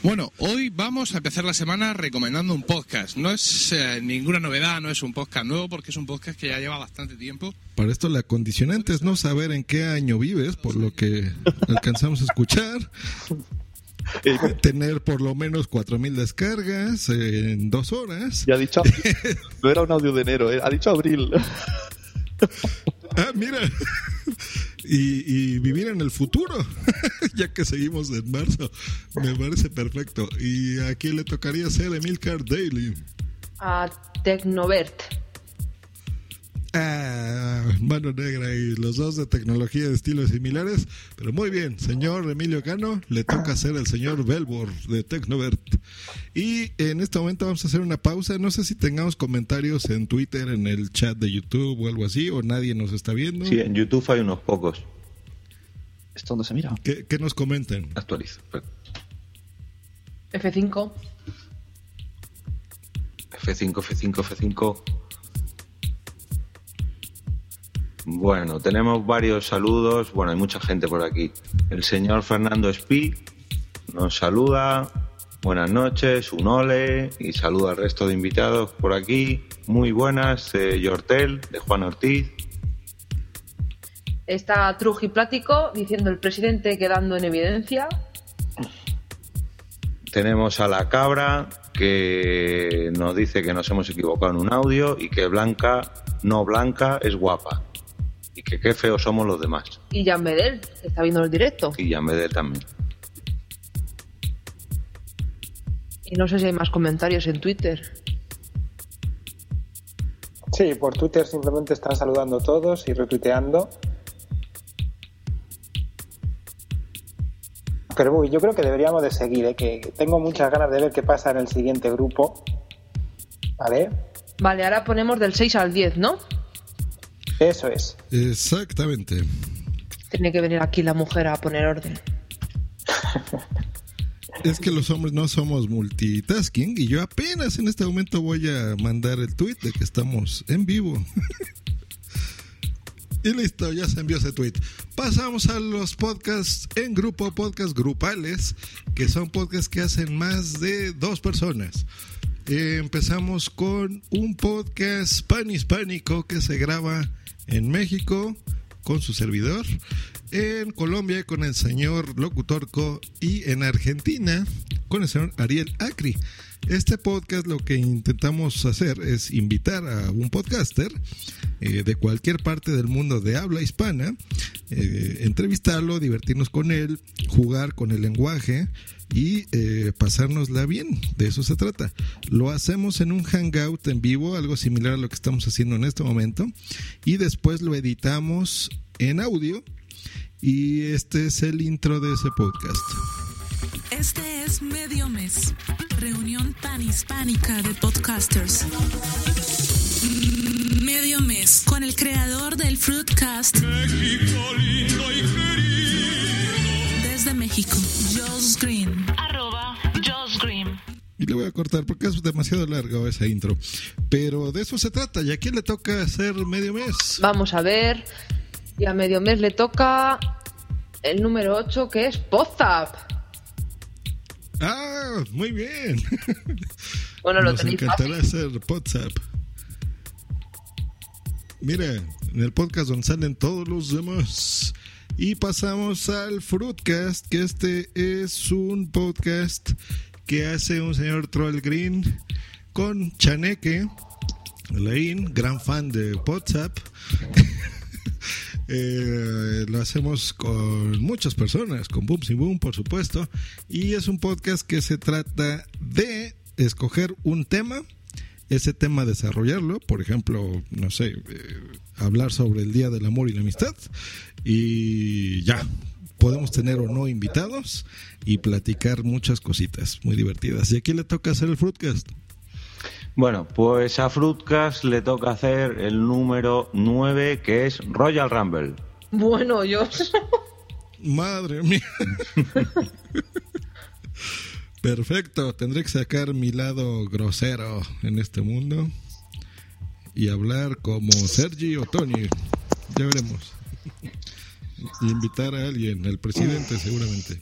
Bueno, hoy vamos a empezar la semana recomendando un podcast. No es eh, ninguna novedad, no es un podcast nuevo porque es un podcast que ya lleva bastante tiempo. para esto la condicionante es no saber en qué año vives por lo que alcanzamos a escuchar tener por lo menos 4.000 descargas en dos horas Ya ha dicho. No era un audio de enero, eh, ha dicho abril. Ah, mira. Y, y vivir en el futuro, ya que seguimos en marzo. Me parece perfecto. ¿Y a quién le tocaría ser Emilcar Daily? A Tecnovert. Ah, mano negra y los dos de tecnología de estilos similares. Pero muy bien, señor Emilio Cano, le toca ser el señor Belbor de Tecnovert. Y en este momento vamos a hacer una pausa. No sé si tengamos comentarios en Twitter, en el chat de YouTube o algo así, o nadie nos está viendo. Sí, en YouTube hay unos pocos. ¿Esto dónde se mira? ¿Qué, qué nos comentan? Actualizo. F5. F5, F5, F5. Bueno, tenemos varios saludos. Bueno, hay mucha gente por aquí. El señor Fernando Espí nos saluda. buenas noches, un ole y saludo al resto de invitados por aquí. Muy buenas, eh, Yortel, de Juan Ortiz. Está Trujiplático diciendo el presidente quedando en evidencia. Tenemos a la cabra que nos dice que nos hemos equivocado en un audio y que Blanca, no Blanca, es guapa. Y que qué feos somos los demás. Y Jan Bedel, que está viendo el directo. Y Jan Bedel también. Y no sé si hay más comentarios en Twitter. Sí, por Twitter simplemente están saludando todos y retuiteando. Pero uy, yo creo que deberíamos de seguir, ¿eh? que tengo muchas ganas de ver qué pasa en el siguiente grupo. ¿Vale? Vale, ahora ponemos del 6 al 10, ¿no? Eso es. Exactamente. Tiene que venir aquí la mujer a poner orden. Es que los hombres no somos multitasking y yo apenas en este momento voy a mandar el tweet de que estamos en vivo. y listo, ya se envió ese tweet. Pasamos a los podcasts en grupo, podcasts grupales, que son podcasts que hacen más de dos personas. Empezamos con un podcast panhispánico que se graba en México con su servidor, en Colombia con el señor Locutorco y en Argentina con el señor Ariel Acri. Este podcast lo que intentamos hacer es invitar a un podcaster eh, de cualquier parte del mundo de habla hispana, eh, entrevistarlo, divertirnos con él, jugar con el lenguaje y eh, pasárnosla bien. De eso se trata. Lo hacemos en un hangout en vivo, algo similar a lo que estamos haciendo en este momento, y después lo editamos en audio. Y este es el intro de ese podcast. Este es Medio Mes, reunión panhispánica de podcasters. Medio Mes, con el creador del Fruitcast. Desde México, Joss Green. Arroba Joss Green. Y le voy a cortar porque es demasiado largo esa intro. Pero de eso se trata. ¿Y a quién le toca hacer medio mes? Vamos a ver. Y a medio mes le toca el número 8 que es Podzap. Ah, muy bien. Bueno, lo Nos tenéis encantará hacer WhatsApp. Mira, en el podcast donde salen todos los demás. Y pasamos al Fruitcast, que este es un podcast que hace un señor Troll Green con Chaneque, Leín, gran fan de WhatsApp. Eh, lo hacemos con muchas personas, con Booms y Boom, por supuesto. Y es un podcast que se trata de escoger un tema, ese tema desarrollarlo, por ejemplo, no sé, eh, hablar sobre el Día del Amor y la Amistad. Y ya, podemos tener o no invitados y platicar muchas cositas muy divertidas. ¿Y aquí le toca hacer el Fruitcast? Bueno, pues a Fruitcast le toca hacer el número 9, que es Royal Rumble. Bueno, yo. Madre mía. Perfecto, tendré que sacar mi lado grosero en este mundo y hablar como Sergi o Tony. Ya veremos. Y invitar a alguien, al presidente seguramente.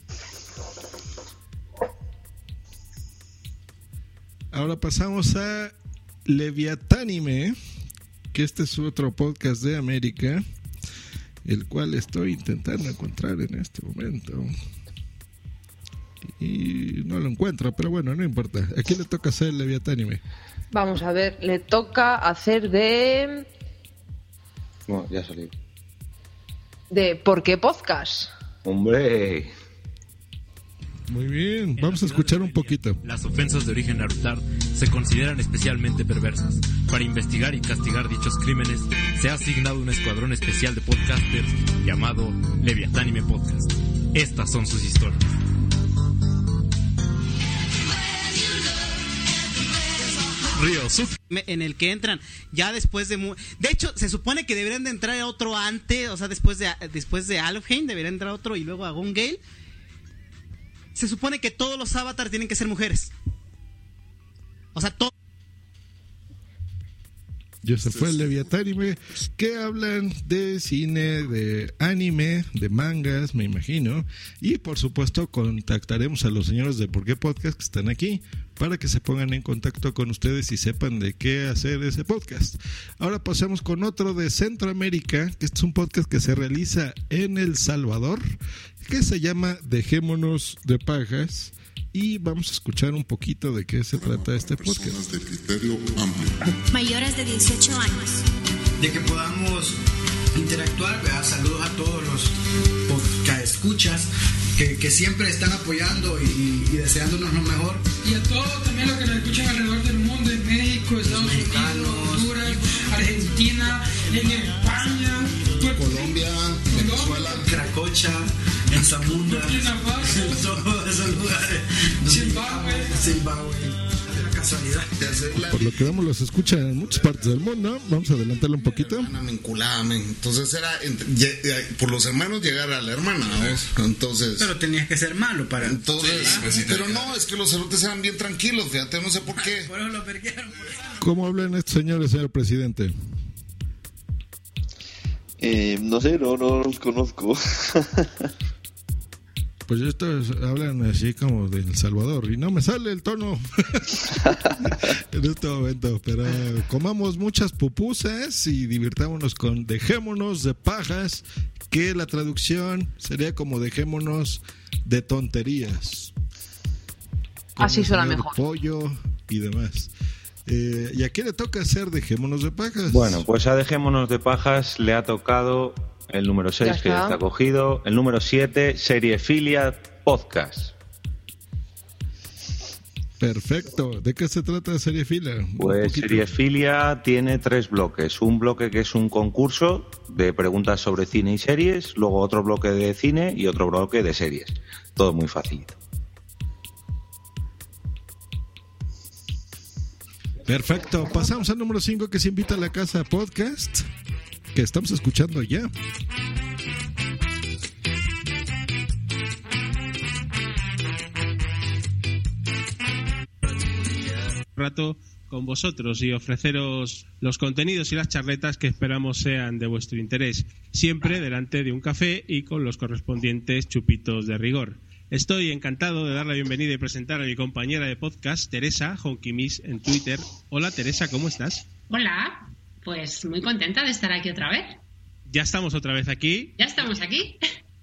Ahora pasamos a Leviatánime, que este es otro podcast de América, el cual estoy intentando encontrar en este momento. Y no lo encuentro, pero bueno, no importa. ¿A quién le toca hacer Leviatánime? Vamos a ver, le toca hacer de. No, ya salió. de ¿Por qué podcast? Hombre. Muy bien, vamos a escuchar un poquito. Las ofensas de origen narutar se consideran especialmente perversas. Para investigar y castigar dichos crímenes, se ha asignado un escuadrón especial de podcasters llamado Leviatánime Podcast. Estas son sus historias. Me- en el que entran ya después de mu- de hecho se supone que deberían de entrar a otro antes o sea después de después de Alfheim debería entrar otro y luego a Gungale se supone que todos los avatars tienen que ser mujeres. O sea todo Yo se fue el Leviatánime, que hablan de cine, de anime, de mangas, me imagino. Y por supuesto, contactaremos a los señores de Por qué Podcast que están aquí para que se pongan en contacto con ustedes y sepan de qué hacer ese podcast. Ahora pasamos con otro de Centroamérica, que este es un podcast que se realiza en El Salvador, que se llama Dejémonos de Pajas. Y vamos a escuchar un poquito de qué se trata este podcast. de criterio amplio. mayores de 18 años. de que podamos interactuar. ¿verdad? Saludos a todos los podcast escuchas que, que siempre están apoyando y, y deseándonos lo mejor. Y a todos también los que nos escuchan alrededor del mundo, en México, Estados Unidos, Honduras, Argentina, en España, Colombia, Venezuela, Cracocha, en Zamunda, en todos esos lugares. Zimbabue. Zimbabue. Casualidad de hacerla. Por lo que vemos, los escuchan en muchas partes del mundo. Vamos a adelantarlo un poquito. Men. Entonces era eh, por los hermanos llegar a la hermana, ¿no? Entonces. Pero tenías que ser malo para. Entonces, pero no, es que los cerotes eran bien tranquilos, fíjate, no sé por qué. Por eso lo perquieron. ¿Cómo hablan estos señores, señor presidente? Eh, no sé, no, no los conozco. Pues estos hablan así como de El Salvador y no me sale el tono en este momento, pero comamos muchas pupusas y divirtámonos con dejémonos de pajas, que la traducción sería como dejémonos de tonterías. Así suena mejor. Pollo y demás. Eh, ¿Y a quién le toca hacer dejémonos de pajas? Bueno, pues a Dejémonos de Pajas le ha tocado el número 6 Ya que ya está. cogido, el número 7, Seriefilia Podcast. Perfecto. ¿De qué se trata Serie Fila? Un Pues. Seriefilia tiene tres bloques. Un bloque que es un concurso de preguntas sobre cine y series, luego otro bloque de cine y otro bloque de series. Todo muy facilito. Perfecto. Pasamos al número 5 que se invita a la casa podcast, que estamos escuchando ya. rato con vosotros y ofreceros los contenidos y las charletas que esperamos sean de vuestro interés, siempre delante de un café y con los correspondientes chupitos de rigor. Estoy encantado de dar la bienvenida y presentar a mi compañera de podcast, Teresa Honkimis, en Twitter. Hola Teresa, ¿cómo estás? Hola, pues muy contenta de estar aquí otra vez. Ya estamos otra vez aquí, Ya estamos aquí.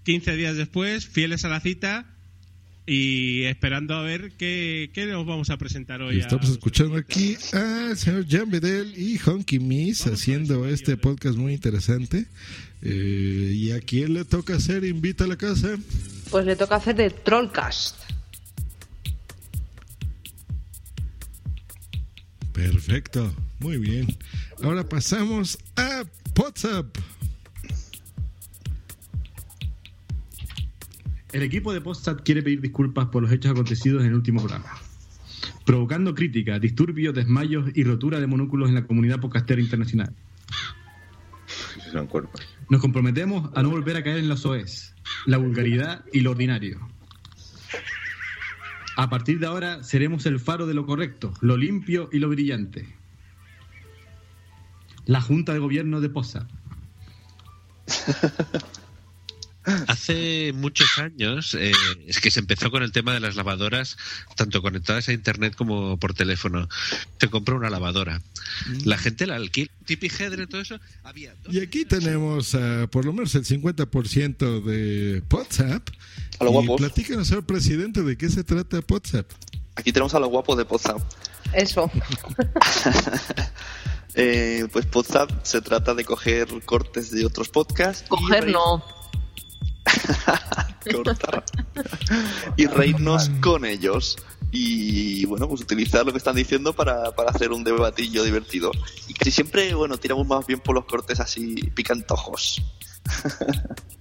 15 días después, fieles a la cita y esperando a ver qué, qué nos vamos a presentar hoy. Y estamos escuchando aquí al señor Jan Bedell y Honky Miss haciendo este podcast muy interesante. Eh, ¿Y a quién le toca hacer Invita a la casa? Pues le toca hacer de Trollcast. Perfecto, muy bien. Ahora pasamos a WhatsApp. El equipo de Postat quiere pedir disculpas por los hechos acontecidos en el último programa, provocando críticas, disturbios, desmayos y rotura de monúculos en la comunidad podcastera internacional. Nos comprometemos a no volver a caer en los OEs, la vulgaridad y lo ordinario. A partir de ahora seremos el faro de lo correcto, lo limpio y lo brillante. La Junta de Gobierno de Postat. Hace muchos años eh, es que se empezó con el tema de las lavadoras, tanto conectadas a internet como por teléfono. Se compró una lavadora. La gente la alquila, tipi hedre, todo eso. Había Y aquí tenemos a por lo menos el 50% de WhatsApp. A los y guapos. platícanos, señor presidente, de qué se trata WhatsApp. Aquí tenemos a los guapos de Podzap. Eso. Eh, pues Podzap se trata de coger cortes de otros podcasts. y Coger no. cortar. y reírnos con ellos. Y bueno, pues utilizar lo que están diciendo para, para hacer un debatillo divertido. Y casi siempre, bueno, tiramos más bien por los cortes así picantojos.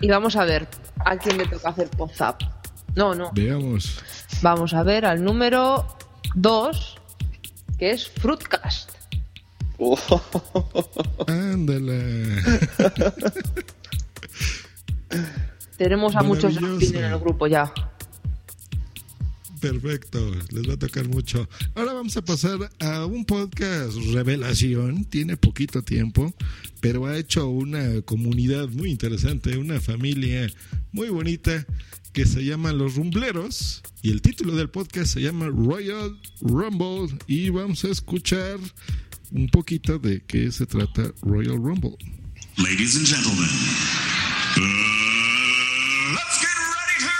Y vamos a ver a quién le toca hacer WhatsApp. No, no. Veamos. Vamos a ver al número 2, que es Fruitcast. Ándale. Tenemos a muchos en el grupo ya. Perfecto, les va a tocar mucho. Ahora vamos a pasar a un podcast revelación. Tiene poquito tiempo, pero ha hecho una comunidad muy interesante, una familia muy bonita que se llama Los Rumbleros. Y el título del podcast se llama Royal Rumble. Y vamos a escuchar un poquito de qué se trata Royal Rumble. Ladies and gentlemen, uh, let's get ready to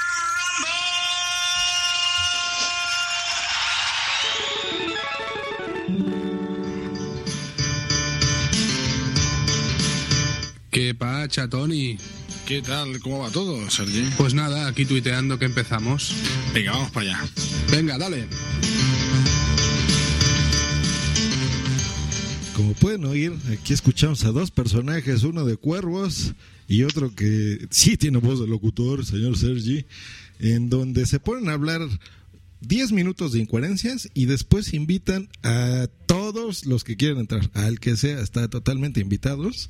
¿Qué pacha, Tony? ¿Qué tal? ¿Cómo va todo, Sergi? Pues nada, aquí tuiteando que empezamos. Venga, vamos para allá. Venga, dale. Como pueden oír, aquí escuchamos a dos personajes, uno de cuervos y otro que sí tiene voz de locutor, señor Sergi, en donde se ponen a hablar 10 minutos de incoherencias y después invitan a todos los que quieren entrar, al que sea, está totalmente invitados,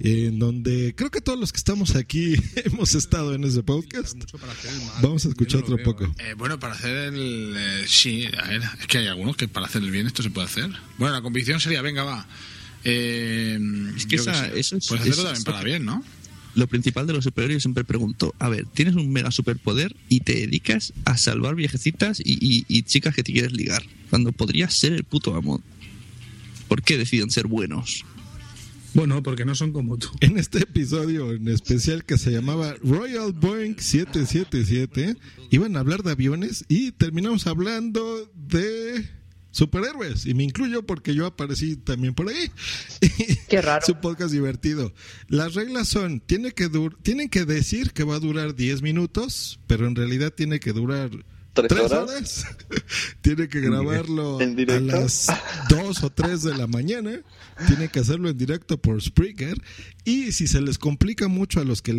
en donde creo que todos los que estamos aquí hemos estado en ese podcast. Vamos a escuchar otro poco. Eh, bueno, para hacer el... eh, sí, a ver, es que hay algunos que para hacer el bien esto se puede hacer. Bueno, la convicción sería, venga, va. Eh, Es que esa- eso es- Puedes hacerlo eso también para bien, ¿no? Lo principal de los superhéroes yo siempre pregunto, a ver, tienes un mega superpoder y te dedicas a salvar viejecitas y, y- y chicas que te quieres ligar, cuando podrías ser el puto amo. ¿Por qué deciden ser buenos? Bueno, porque no son como tú. En este episodio en especial que se llamaba Royal Boeing 777, iban a hablar de aviones y terminamos hablando de superhéroes. Y me incluyo porque yo aparecí también por ahí. Qué raro. Es un podcast divertido. Las reglas son, tiene que dur- tienen que decir que va a durar 10 minutos, pero en realidad tiene que durar... ¿Tres ¿Tres horas? horas? tiene que grabarlo ¿En a las 2 o 3 de la mañana. Tienen que hacerlo en directo por Spreaker. Y si se les complica mucho a los que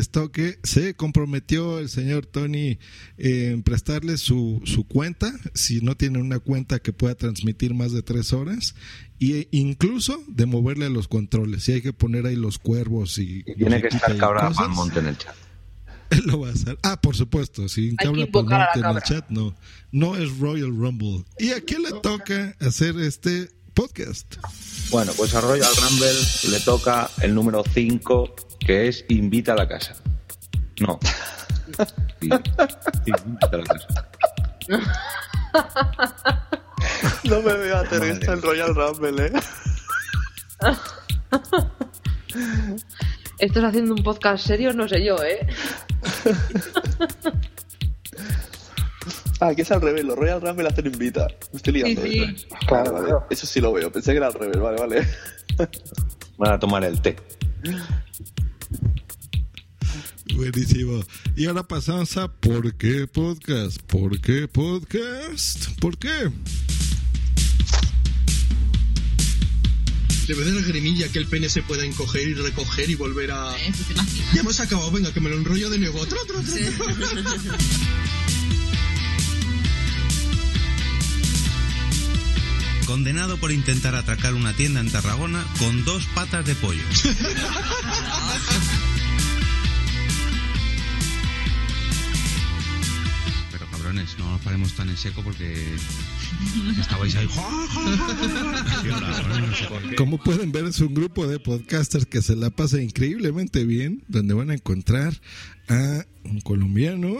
Esto que se comprometió el señor Tony eh, en prestarle su, su cuenta, si no tiene una cuenta que pueda transmitir más de tres horas, e incluso de moverle a los controles. Si hay que poner ahí los cuervos y... Tiene que estar y cabra Palmonte en el chat. Él lo va a hacer. Ah, por supuesto, si que cabra Palmonte en el chat, no. No es Royal Rumble. ¿Y a quién le toca hacer este podcast? Bueno, pues a Royal Rumble le toca el número 5, que es Invita a la casa. No. Sí, sí, invita a la casa. No me veo a Teresa en Royal Rumble, ¿eh? ¿Estás haciendo un podcast serio? No sé yo, ¿eh? Ah, aquí es al revés, los Royal Rumble hacen invita. Me estoy liando. Sí, sí. ¿eh? Vale. Eso sí lo veo, pensé que era al revés, vale, vale. Van a tomar el té. Buenísimo. Y ahora pasamos a ¿Por qué podcast? ¿Por qué podcast? ¿Por qué? Le ves la grimilla que el pene se pueda encoger y recoger y volver a. Ya hemos acabado, venga, que me lo enrollo de nuevo. Otro. Condenado por intentar atracar una tienda en Tarragona con dos patas de pollo. Pero cabrones, no nos paremos tan en seco porque estabais ahí. Como pueden ver, es un grupo de podcasters que se la pasa increíblemente bien, donde van a encontrar a un colombiano,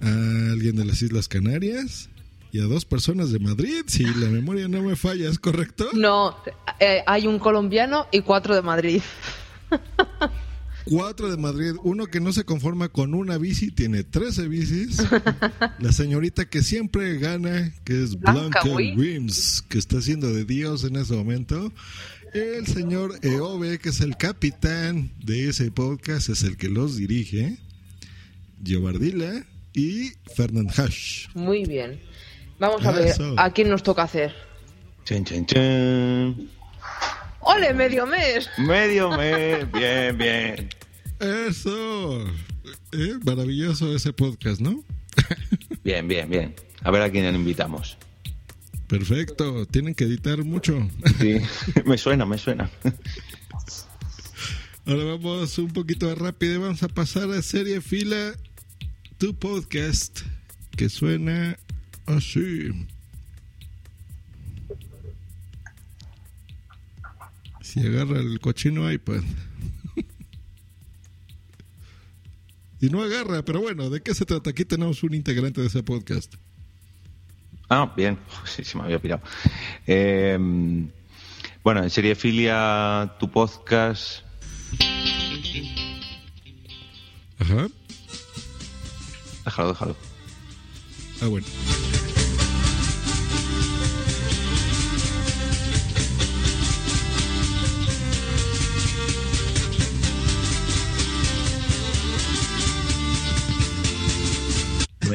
a alguien de las Islas Canarias y a dos personas de Madrid, si la memoria no me falla, ¿es correcto? No, eh, hay un colombiano y cuatro de Madrid. Cuatro de Madrid, uno que no se conforma con una bici, tiene 13 bicis. La señorita que siempre gana, que es Blanca Blanca Wims. Que está haciendo de Dios en ese momento. El señor Eove, que es el capitán de ese podcast, es el que los dirige. Giovardila y Fernand Hash. Muy bien. Vamos a ver Eso. a quién nos toca hacer. Chen, chen, chen. ¡Ole, medio mes! Medio mes, bien, bien. Eso. Eh, maravilloso ese podcast, ¿no? Bien, bien, bien. A ver a quién invitamos. Perfecto. Tienen que editar mucho. Sí, me suena, me suena. Ahora vamos un poquito rápido. Vamos a pasar a serie fila tu podcast que suena así. Si agarra el cochino iPad. y no agarra, pero bueno, ¿de qué se trata? Aquí tenemos un integrante de ese podcast. Ah, bien. Sí, se me había pirado. Eh, bueno, en serie filia, tu podcast. Ajá. Déjalo, déjalo. Ah, bueno.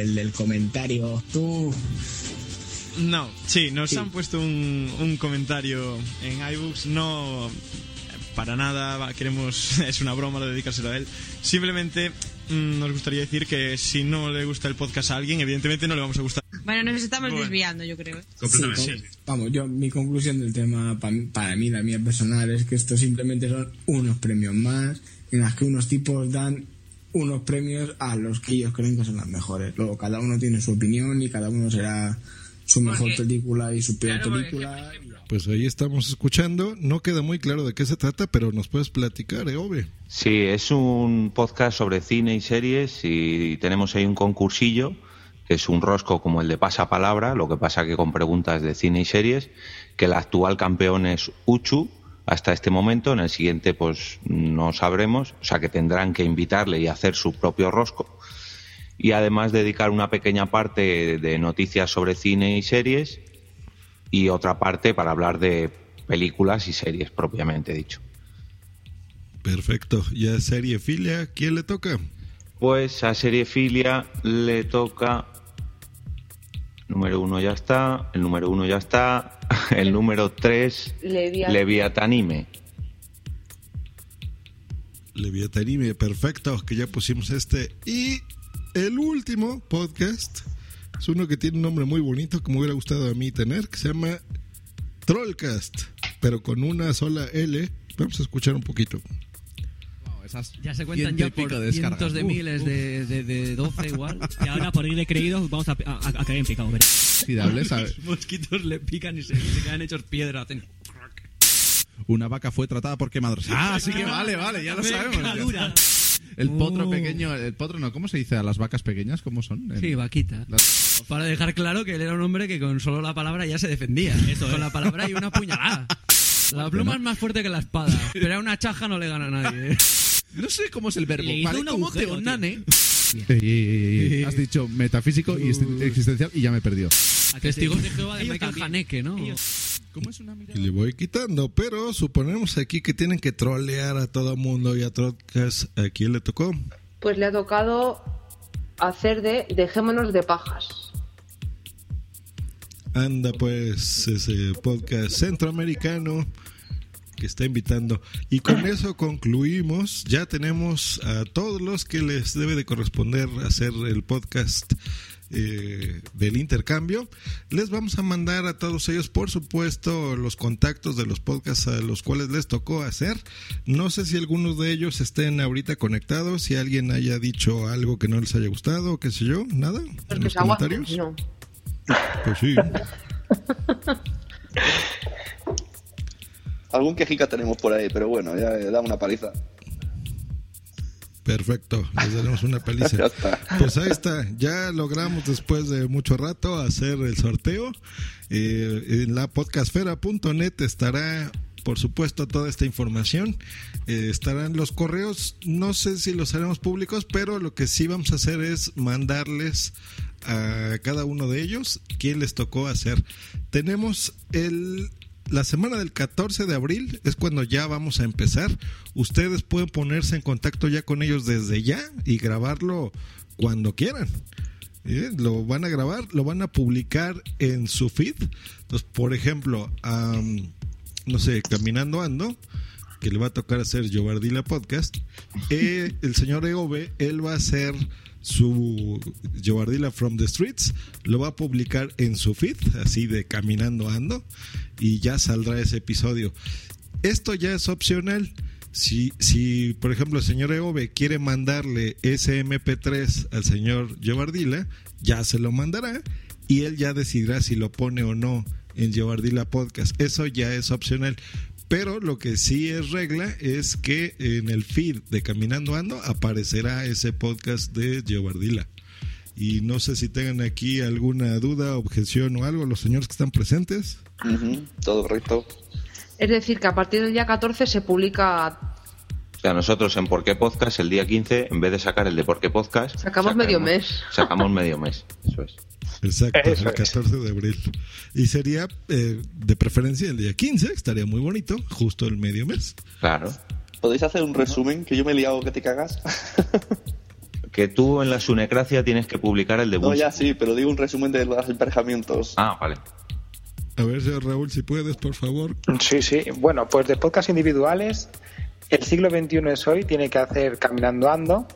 El del comentario. Tú. No, sí, nos han puesto un, un comentario en iBooks. No, para nada, queremos. Es una broma lo de dedicárselo a él. Simplemente mm, nos gustaría decir que si no le gusta el podcast a alguien, evidentemente no le vamos a gustar. Bueno, nos estamos Bueno. desviando, yo creo. Sí, com- vamos, yo, mi conclusión del tema, pa- para mí, la mía personal, es que esto simplemente son unos premios más, en las que unos tipos dan unos premios a los que ellos creen que son los mejores. Luego, cada uno tiene su opinión y cada uno será su mejor Porque- película y su peor Claro, película. Pues ahí estamos escuchando. No queda muy claro de qué se trata, pero nos puedes platicar, ¿eh, Ove? Sí, es un podcast sobre cine y series y tenemos ahí un concursillo que es un rosco como el de Pasapalabra, lo que pasa que con preguntas de cine y series, que el actual campeón es Uchu hasta este momento, en el siguiente pues no sabremos, o sea que tendrán que invitarle y hacer su propio rosco y además dedicar una pequeña parte de noticias sobre cine y series y otra parte para hablar de películas y series propiamente dicho. Perfecto. Ya serie filia, ¿quién le toca? Pues a Serie Filia le toca. Número uno ya está, el número uno ya está, el número tres. Leviatanime. Leviatanime, perfecto, que ya pusimos este. Y el último podcast es uno que tiene un nombre muy bonito, que me hubiera gustado a mí tener, que se llama Trollcast, pero con una sola L. Vamos a escuchar un poquito. Ya se cuentan ya por de cientos de Uf, miles uf. de, de, de 12 igual. Y ahora por ir de creídos vamos a, a, a caer en picado. Los mosquitos le pican y se, se quedan hechos piedra. hacen- Una vaca fue tratada por quemadores. Ah, sí que vale, vale, ya lo sabemos. El potro Oh. pequeño, el potro no, ¿cómo se dice a las vacas pequeñas? ¿Cómo son? En- Sí, vaquita. Las- Para dejar claro que él era un hombre que con solo la palabra ya se defendía. Eso con la palabra y una puñalada. La pluma es más fuerte que la espada, pero a una chaja no le gana a nadie. No sé cómo es el verbo. Le hizo Vale, un ¿cómo te agujero, onane? Ey, ey, ey, ey. Has dicho metafísico y ex- existencial y ya me perdió. Testigos de Jehová de Michael. Haneke, ¿no? ¿Cómo es una mirada? Y le voy quitando, pero suponemos aquí que tienen que trolear a todo mundo y a Trollcast. ¿A quién le tocó? Pues le ha tocado hacer de Dejémonos de pajas. Anda pues ese podcast centroamericano que está invitando. Y con eso concluimos. Ya tenemos a todos los que les debe de corresponder hacer el podcast eh, del intercambio. Les vamos a mandar a todos ellos, por supuesto, los contactos de los podcasts a los cuales les tocó hacer. No sé si algunos de ellos estén ahorita conectados, si alguien haya dicho algo que no les haya gustado, qué sé yo, nada. En los comentarios. no. Pues sí. Algún quejica tenemos por ahí, pero bueno, ya eh, da una paliza. Perfecto, les daremos una paliza. Pues ahí está, ya logramos después de mucho rato hacer el sorteo. Eh, en la podcastfera.net estará, por supuesto, toda esta información. Eh, estarán los correos, no sé si los haremos públicos, pero lo que sí vamos a hacer es mandarles a cada uno de ellos quién les tocó hacer. Tenemos el la semana del 14 de abril es cuando ya vamos a empezar. Ustedes pueden ponerse en contacto ya con ellos desde ya y grabarlo cuando quieran. Lo van a grabar, lo van a publicar en su feed. Entonces, por ejemplo, am, no sé, Caminando Ando, que le va a tocar hacer Jovardila Podcast, eh, el señor Eove, él va a hacer su Jovardila from the Streets, lo va a publicar en su feed, así de Caminando Ando, y ya saldrá ese episodio. Esto ya es opcional. Si, si, por ejemplo, el señor Eove quiere mandarle ese MP3 al señor Jovardila, ya se lo mandará y él ya decidirá si lo pone o no en Jovardila Podcast. Eso ya es opcional. Pero lo que sí es regla es que en el feed de Caminando Ando aparecerá ese podcast de Jovardila. Y no sé si tengan aquí alguna duda, objeción o algo, los señores que están presentes. Todo correcto. Es decir, que a partir del día 14 se publica. O sea, nosotros en Por qué Podcast, el día 15, en vez de sacar el de Por qué Podcast, Sacamos medio mes. sacamos medio mes. Eso es. Exacto, Eso el es. 14 de abril. Y sería eh, de preferencia el día 15, estaría muy bonito, justo el medio mes. Claro. ¿Podéis hacer un resumen? Que yo me he liado que te cagas. Que tú en la Sunecracia tienes que publicar el de No, ya sí, pero digo un resumen de los emparejamientos. Ah, vale. A ver, Raúl, si puedes, por favor. Sí, sí. Bueno, pues de podcast individuales, el siglo XXI es hoy, tiene que hacer Caminando Ando.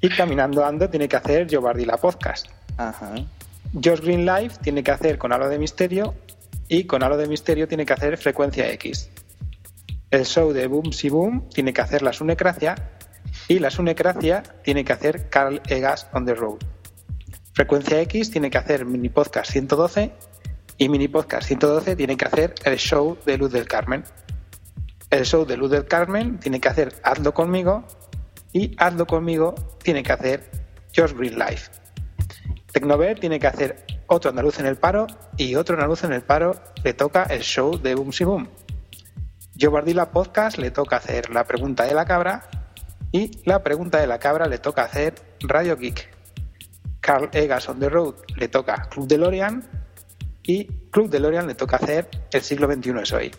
Y Caminando Ando tiene que hacer Jobardi la podcast. Ajá. Josh Green Live tiene que hacer con Halo de Misterio. Y con Halo de Misterio tiene que hacer Frecuencia X. El show de Boom Si Boom tiene que hacer La Sunecracia. Y La Sunecracia tiene que hacer Carl Egas on the Road. Frecuencia X tiene que hacer Mini Podcast 112 y Mini Podcast 112 tiene que hacer el show de Luz del Carmen. El show de Luz del Carmen tiene que hacer Hazlo conmigo y Hazlo conmigo tiene que hacer Josh Green Live. Tecnover tiene que hacer otro andaluz en el paro y otro andaluz en el paro le toca el show de Boom Si Boom. Yo Bardila Podcast le toca hacer la pregunta de la cabra y la pregunta de la cabra le toca hacer Radio Geek. Carl Egas on the Road le toca Club DeLorean y Club DeLorean le toca hacer El siglo XXI es hoy.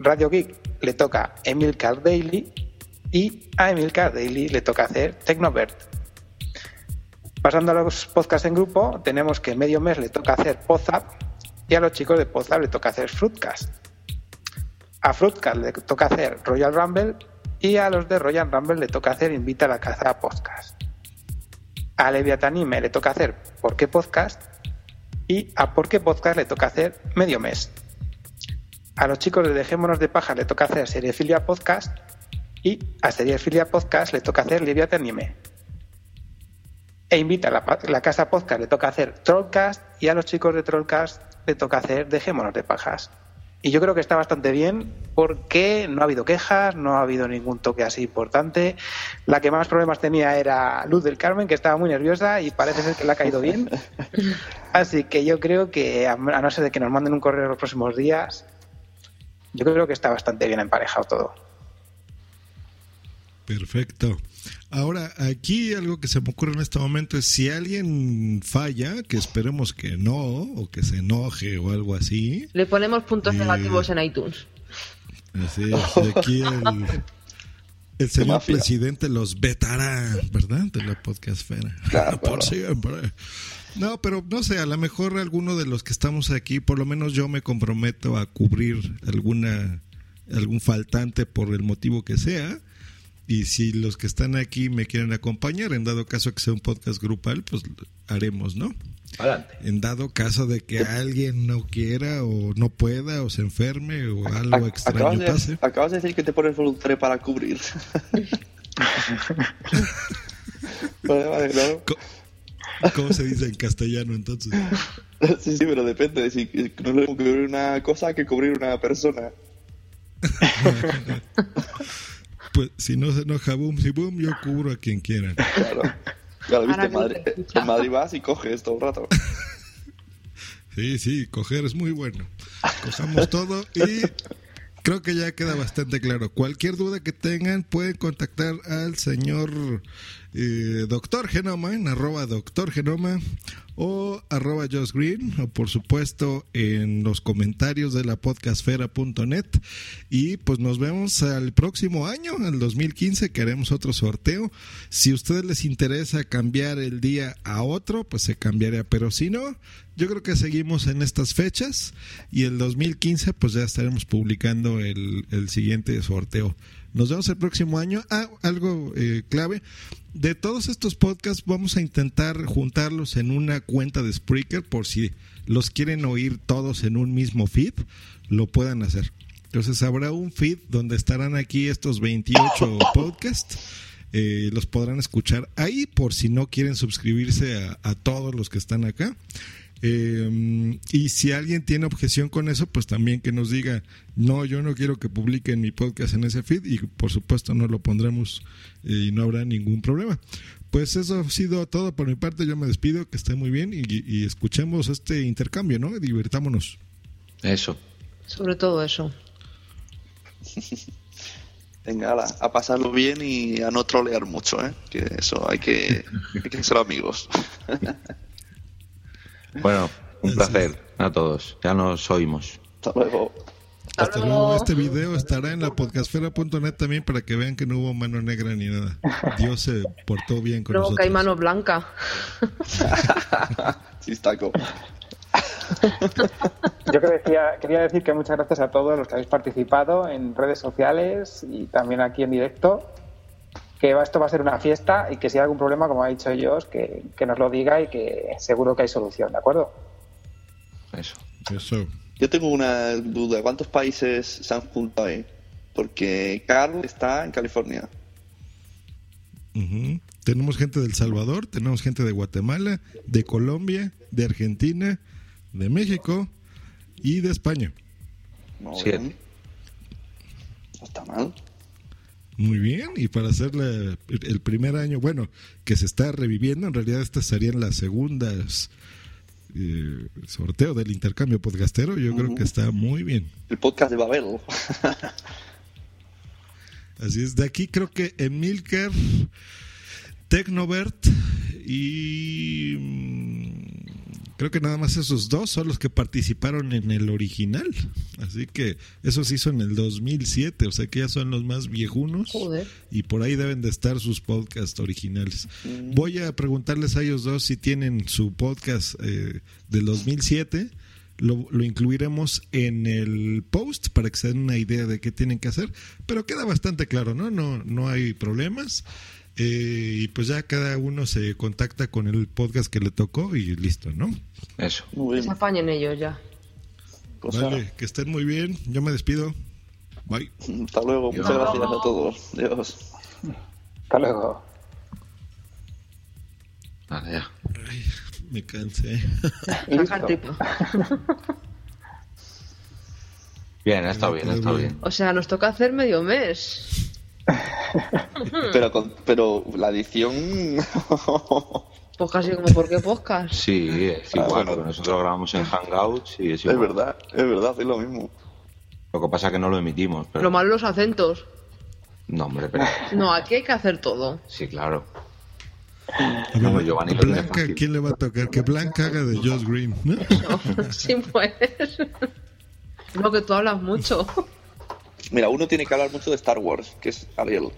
Radio Geek le toca Emil Car Daily y a Emil Car Daily le toca hacer Tecnovert. Pasando a los podcasts en grupo, tenemos que medio mes le toca hacer Podzap y a los chicos de Podzap le toca hacer Fruitcast. A Fruitcast le toca hacer Royal Rumble y a los de Royal Rumble le toca hacer Invita a la Caza Podcast. A Leviatanime le toca hacer ¿Por qué Podcast? Y a ¿Por qué Podcast? le toca hacer Medio Mes. A los chicos de Dejémonos de Paja le toca hacer Seriefilia Podcast y a Seriefilia Podcast le toca hacer Leviatanime. E Invita a la, la Casa Podcast le toca hacer Trollcast y a los chicos de Trollcast le toca hacer Dejémonos de Pajas. Y yo creo que está bastante bien porque no ha habido quejas, no ha habido ningún toque así importante. La que más problemas tenía era Luz del Carmen, que estaba muy nerviosa y parece ser que le ha caído bien. Así que yo creo que, a no ser de que nos manden un correo los próximos días, yo creo que está bastante bien emparejado todo. Perfecto. Ahora, aquí algo que se me ocurre en este momento es si alguien falla, que esperemos que no, o que se enoje o algo así. Le ponemos puntos Eh. negativos en iTunes. Así es, aquí el, el señor presidente los vetará, ¿verdad? De la podcastfera. Por siempre. No, pero no sé, a lo mejor alguno de los que estamos aquí, por lo menos yo me comprometo a cubrir alguna algún faltante por el motivo que sea. Y si los que están aquí me quieren acompañar, en dado caso que sea un podcast grupal, pues haremos, ¿no? Adelante. En dado caso de que alguien no quiera o no pueda o se enferme o algo extraño Acabas pase. de, acabas de decir que te pones voluntario para cubrir. vale, vale, claro. ¿Cómo se dice en castellano entonces? Sí, sí, pero depende. de Si, no es lo mismo cubrir una cosa que cubrir una persona. Pues si no se enoja boom, si boom, yo cubro a quien quiera. Claro. Ya lo viste, Madrid, en Madrid vas y coges todo el rato. Sí, sí, coger es muy bueno. Cojamos todo y creo que ya queda bastante claro. Cualquier duda que tengan pueden contactar al señor eh, Doctor Genoma, en arroba Doctor Genoma o arroba Josh Green, o por supuesto en los comentarios de la podcastfera.net. Y pues nos vemos al próximo año, al 2015, que haremos otro sorteo. Si a ustedes les interesa cambiar el día a otro, pues se cambiaría, pero si no, yo creo que seguimos en estas fechas y el 2015 pues ya estaremos publicando el, el siguiente sorteo. Nos vemos el próximo año. Ah, algo eh, clave. De todos estos podcasts vamos a intentar juntarlos en una cuenta de Spreaker por si los quieren oír todos en un mismo feed, lo puedan hacer. Entonces habrá un feed donde estarán aquí estos 28 podcasts. Eh, los podrán escuchar ahí por si no quieren suscribirse a, todos los que están acá. Eh, y si alguien tiene objeción con eso, pues también que nos diga, no, yo no quiero que publiquen mi podcast en ese feed y por supuesto no lo pondremos eh, y no habrá ningún problema. Pues eso ha sido todo por mi parte, yo me despido, que esté muy bien y, y escuchemos este intercambio, ¿no? Divirtámonos. Eso. Sobre todo eso. Venga, ala, a pasarlo bien y a no trolear mucho, ¿eh? Que eso hay que, hay que ser amigos. Bueno, un placer a todos. Ya nos oímos. Hasta luego. Hasta luego. Este video estará en la podcastfera.net también para que vean que no hubo mano negra ni nada. Dios se portó bien con Luego que hay nosotros. mano blanca. Chistaco. Yo que decía, quería decir que muchas gracias a todos los que habéis participado en redes sociales y también aquí en directo. Que esto va a ser una fiesta y que si hay algún problema, como ha dicho ellos, que, que nos lo diga y que seguro que hay solución, ¿de acuerdo? Eso. Eso. Yo tengo una duda. ¿Cuántos países se han juntado ahí? Porque Carl está en California. Tenemos gente del Salvador, tenemos gente de Guatemala, de Colombia, de Argentina, de México y de España. Bien. No está mal. Muy bien, y para hacer la- el primer año, bueno, que se está reviviendo, en realidad estas serían las segundas eh, sorteo del intercambio podcastero, yo creo que está muy bien. El podcast de Babel. Así es, de aquí creo que Emilcar, Tecnovert y creo que nada más esos dos son los que participaron en el original. Así que eso se hizo en el 2007, o sea que ya son los más viejunos Joder. y por ahí deben de estar sus podcasts originales. Voy a preguntarles a ellos dos si tienen su podcast eh, del 2007. Lo, lo incluiremos en el post para que se den una idea de qué tienen que hacer, pero queda bastante claro, ¿no? No, no hay problemas. Eh, y pues ya cada uno se contacta con el podcast que le tocó y listo, ¿no? Eso. Muy Que se apañen ellos ya. Cosa- Vale, que estén muy bien. Yo me despido. Bye. Hasta luego. Muchas gracias a todos. Dios. Hasta luego. Vale, ya. Me cansé. Saca el tipo. Bien, ha estado bien, ha estado bien. O sea, nos toca hacer medio mes. Pero, con- pero la edición. Pues casi como por qué podcast. Sí, es Ah, igual, bueno. porque nosotros grabamos en Hangouts y es Es igual. verdad, es verdad, es lo mismo. Lo que pasa es que no lo emitimos, pero... Lo malo los acentos. No, hombre, pero... No, aquí hay que hacer todo. Sí, claro. No, Giovanni Blanca. ¿quién le va a tocar? Que Blanca haga de Josh Green, ¿no? Sí, pues. No, que tú hablas mucho. Mira, uno tiene que hablar mucho de Star Wars, que es Ariel.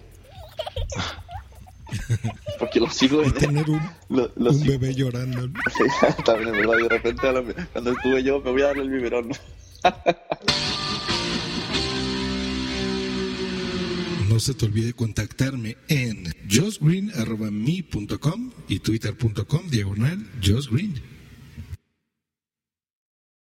Porque lo sigo en. tener un, lo- lo un sigo- bebé llorando. Sí, también es verdad. Y de repente, cuando estuve yo, me voy a darle el biberón. No se te olvide contactarme en joshgreen.me.com y twitter.com diagonal joshgreen.